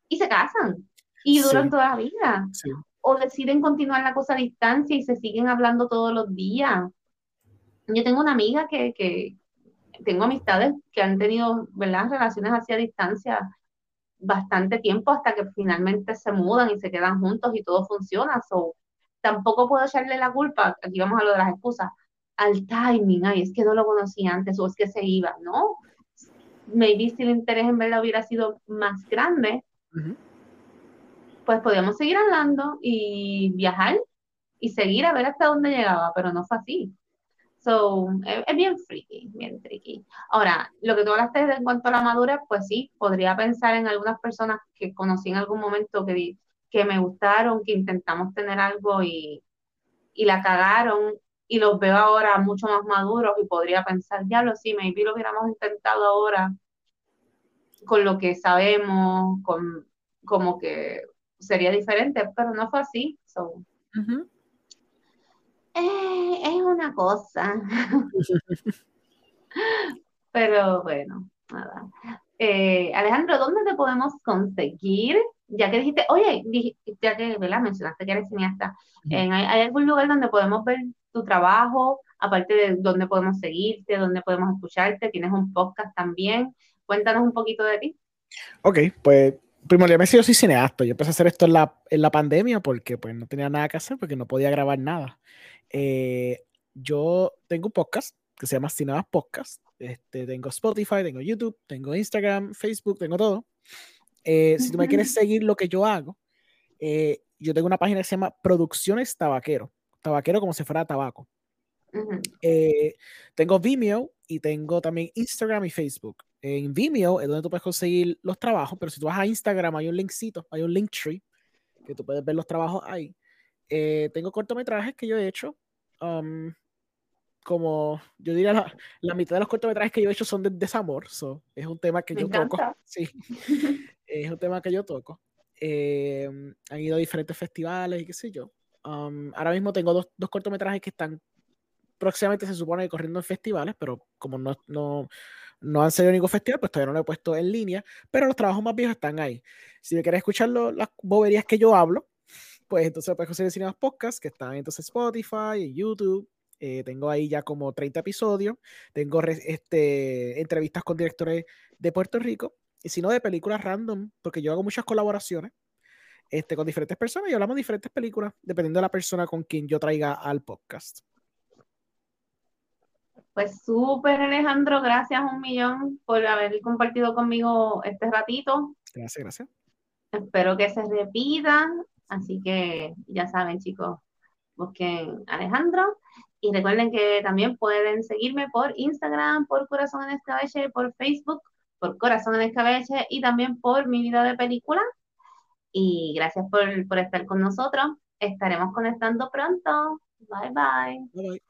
y se casan y duran toda la vida. O deciden continuar la cosa a distancia y se siguen hablando todos los días. Yo tengo una amiga que, que tengo amistades que han tenido, ¿verdad? Relaciones hacia distancia bastante tiempo hasta que finalmente se mudan y se quedan juntos y todo funciona. So, tampoco puedo echarle la culpa, aquí vamos a lo de las excusas, al timing, ay, es que no lo conocí antes o es que se iba, ¿no? maybe si el interés en verdad hubiera sido más grande, pues podíamos seguir hablando y viajar y seguir a ver hasta dónde llegaba, pero no fue así. So, es, bien freaky, bien tricky. Ahora, lo que tú hablaste en cuanto a la madurez, pues sí, podría pensar en algunas personas que conocí en algún momento que, que me gustaron, que intentamos tener algo y, y la cagaron y los veo ahora mucho más maduros y podría pensar, diablo, sí, maybe lo hubiéramos intentado ahora con lo que sabemos, con como que sería diferente, pero no fue así. Eh, es una cosa. pero bueno, nada. Eh, Alejandro, ¿dónde te podemos conseguir? Ya que dijiste, oye, ya que mencionaste que eres cineasta, ¿hay, ¿hay algún lugar donde podemos ver tu trabajo, aparte de dónde podemos seguirte, dónde podemos escucharte, tienes un podcast también. Cuéntanos un poquito de ti. Ok, pues primordialmente yo soy cineasta. Yo empecé a hacer esto en la, en la pandemia porque pues no tenía nada que hacer, porque no podía grabar nada. Eh, yo tengo un podcast que se llama Cinemas Podcast. Este, tengo Spotify, tengo YouTube, tengo Instagram, Facebook, tengo todo. Eh, si tú me quieres seguir lo que yo hago, eh, yo tengo una página que se llama Producciones Tabaquero tabaquero como si fuera tabaco. Eh, tengo Vimeo y tengo también Instagram y Facebook. En Vimeo es donde tú puedes conseguir los trabajos, pero si tú vas a Instagram hay un linkcito, hay un link tree que tú puedes ver los trabajos ahí. Eh, tengo cortometrajes que yo he hecho. Um, como yo diría, la, mitad de los cortometrajes que yo he hecho son de desamor. es un tema que yo toco. Sí, es un tema que yo toco. Eh, han ido a diferentes festivales y qué sé yo. Um, ahora mismo tengo dos, dos, cortometrajes que están próximamente, se supone, corriendo en festivales, pero como no, no, no han salido ningún festival, pues todavía no lo he puesto en línea, pero los trabajos más viejos están ahí. Si me quieres escuchar las boberías que yo hablo, pues entonces puedes conseguir Cinemas Podcast, que están entonces Spotify, en YouTube. Eh, tengo ahí ya como 30 episodios. Tengo este, entrevistas con directores de Puerto Rico, y si no de películas random, porque yo hago muchas colaboraciones este, con diferentes personas y hablamos de diferentes películas, dependiendo de la persona con quien yo traiga al podcast. Pues súper Alejandro, gracias un millón por haber compartido conmigo este ratito. Gracias, gracias. Espero que se repita, así que ya saben chicos, busquen Alejandro y recuerden que también pueden seguirme por Instagram, por Corazón en Escabeche, por Facebook, por Corazón en Escabeche y también por Mi Vida de Película. Y gracias por, por estar con nosotros. Estaremos conectando pronto. Bye, bye.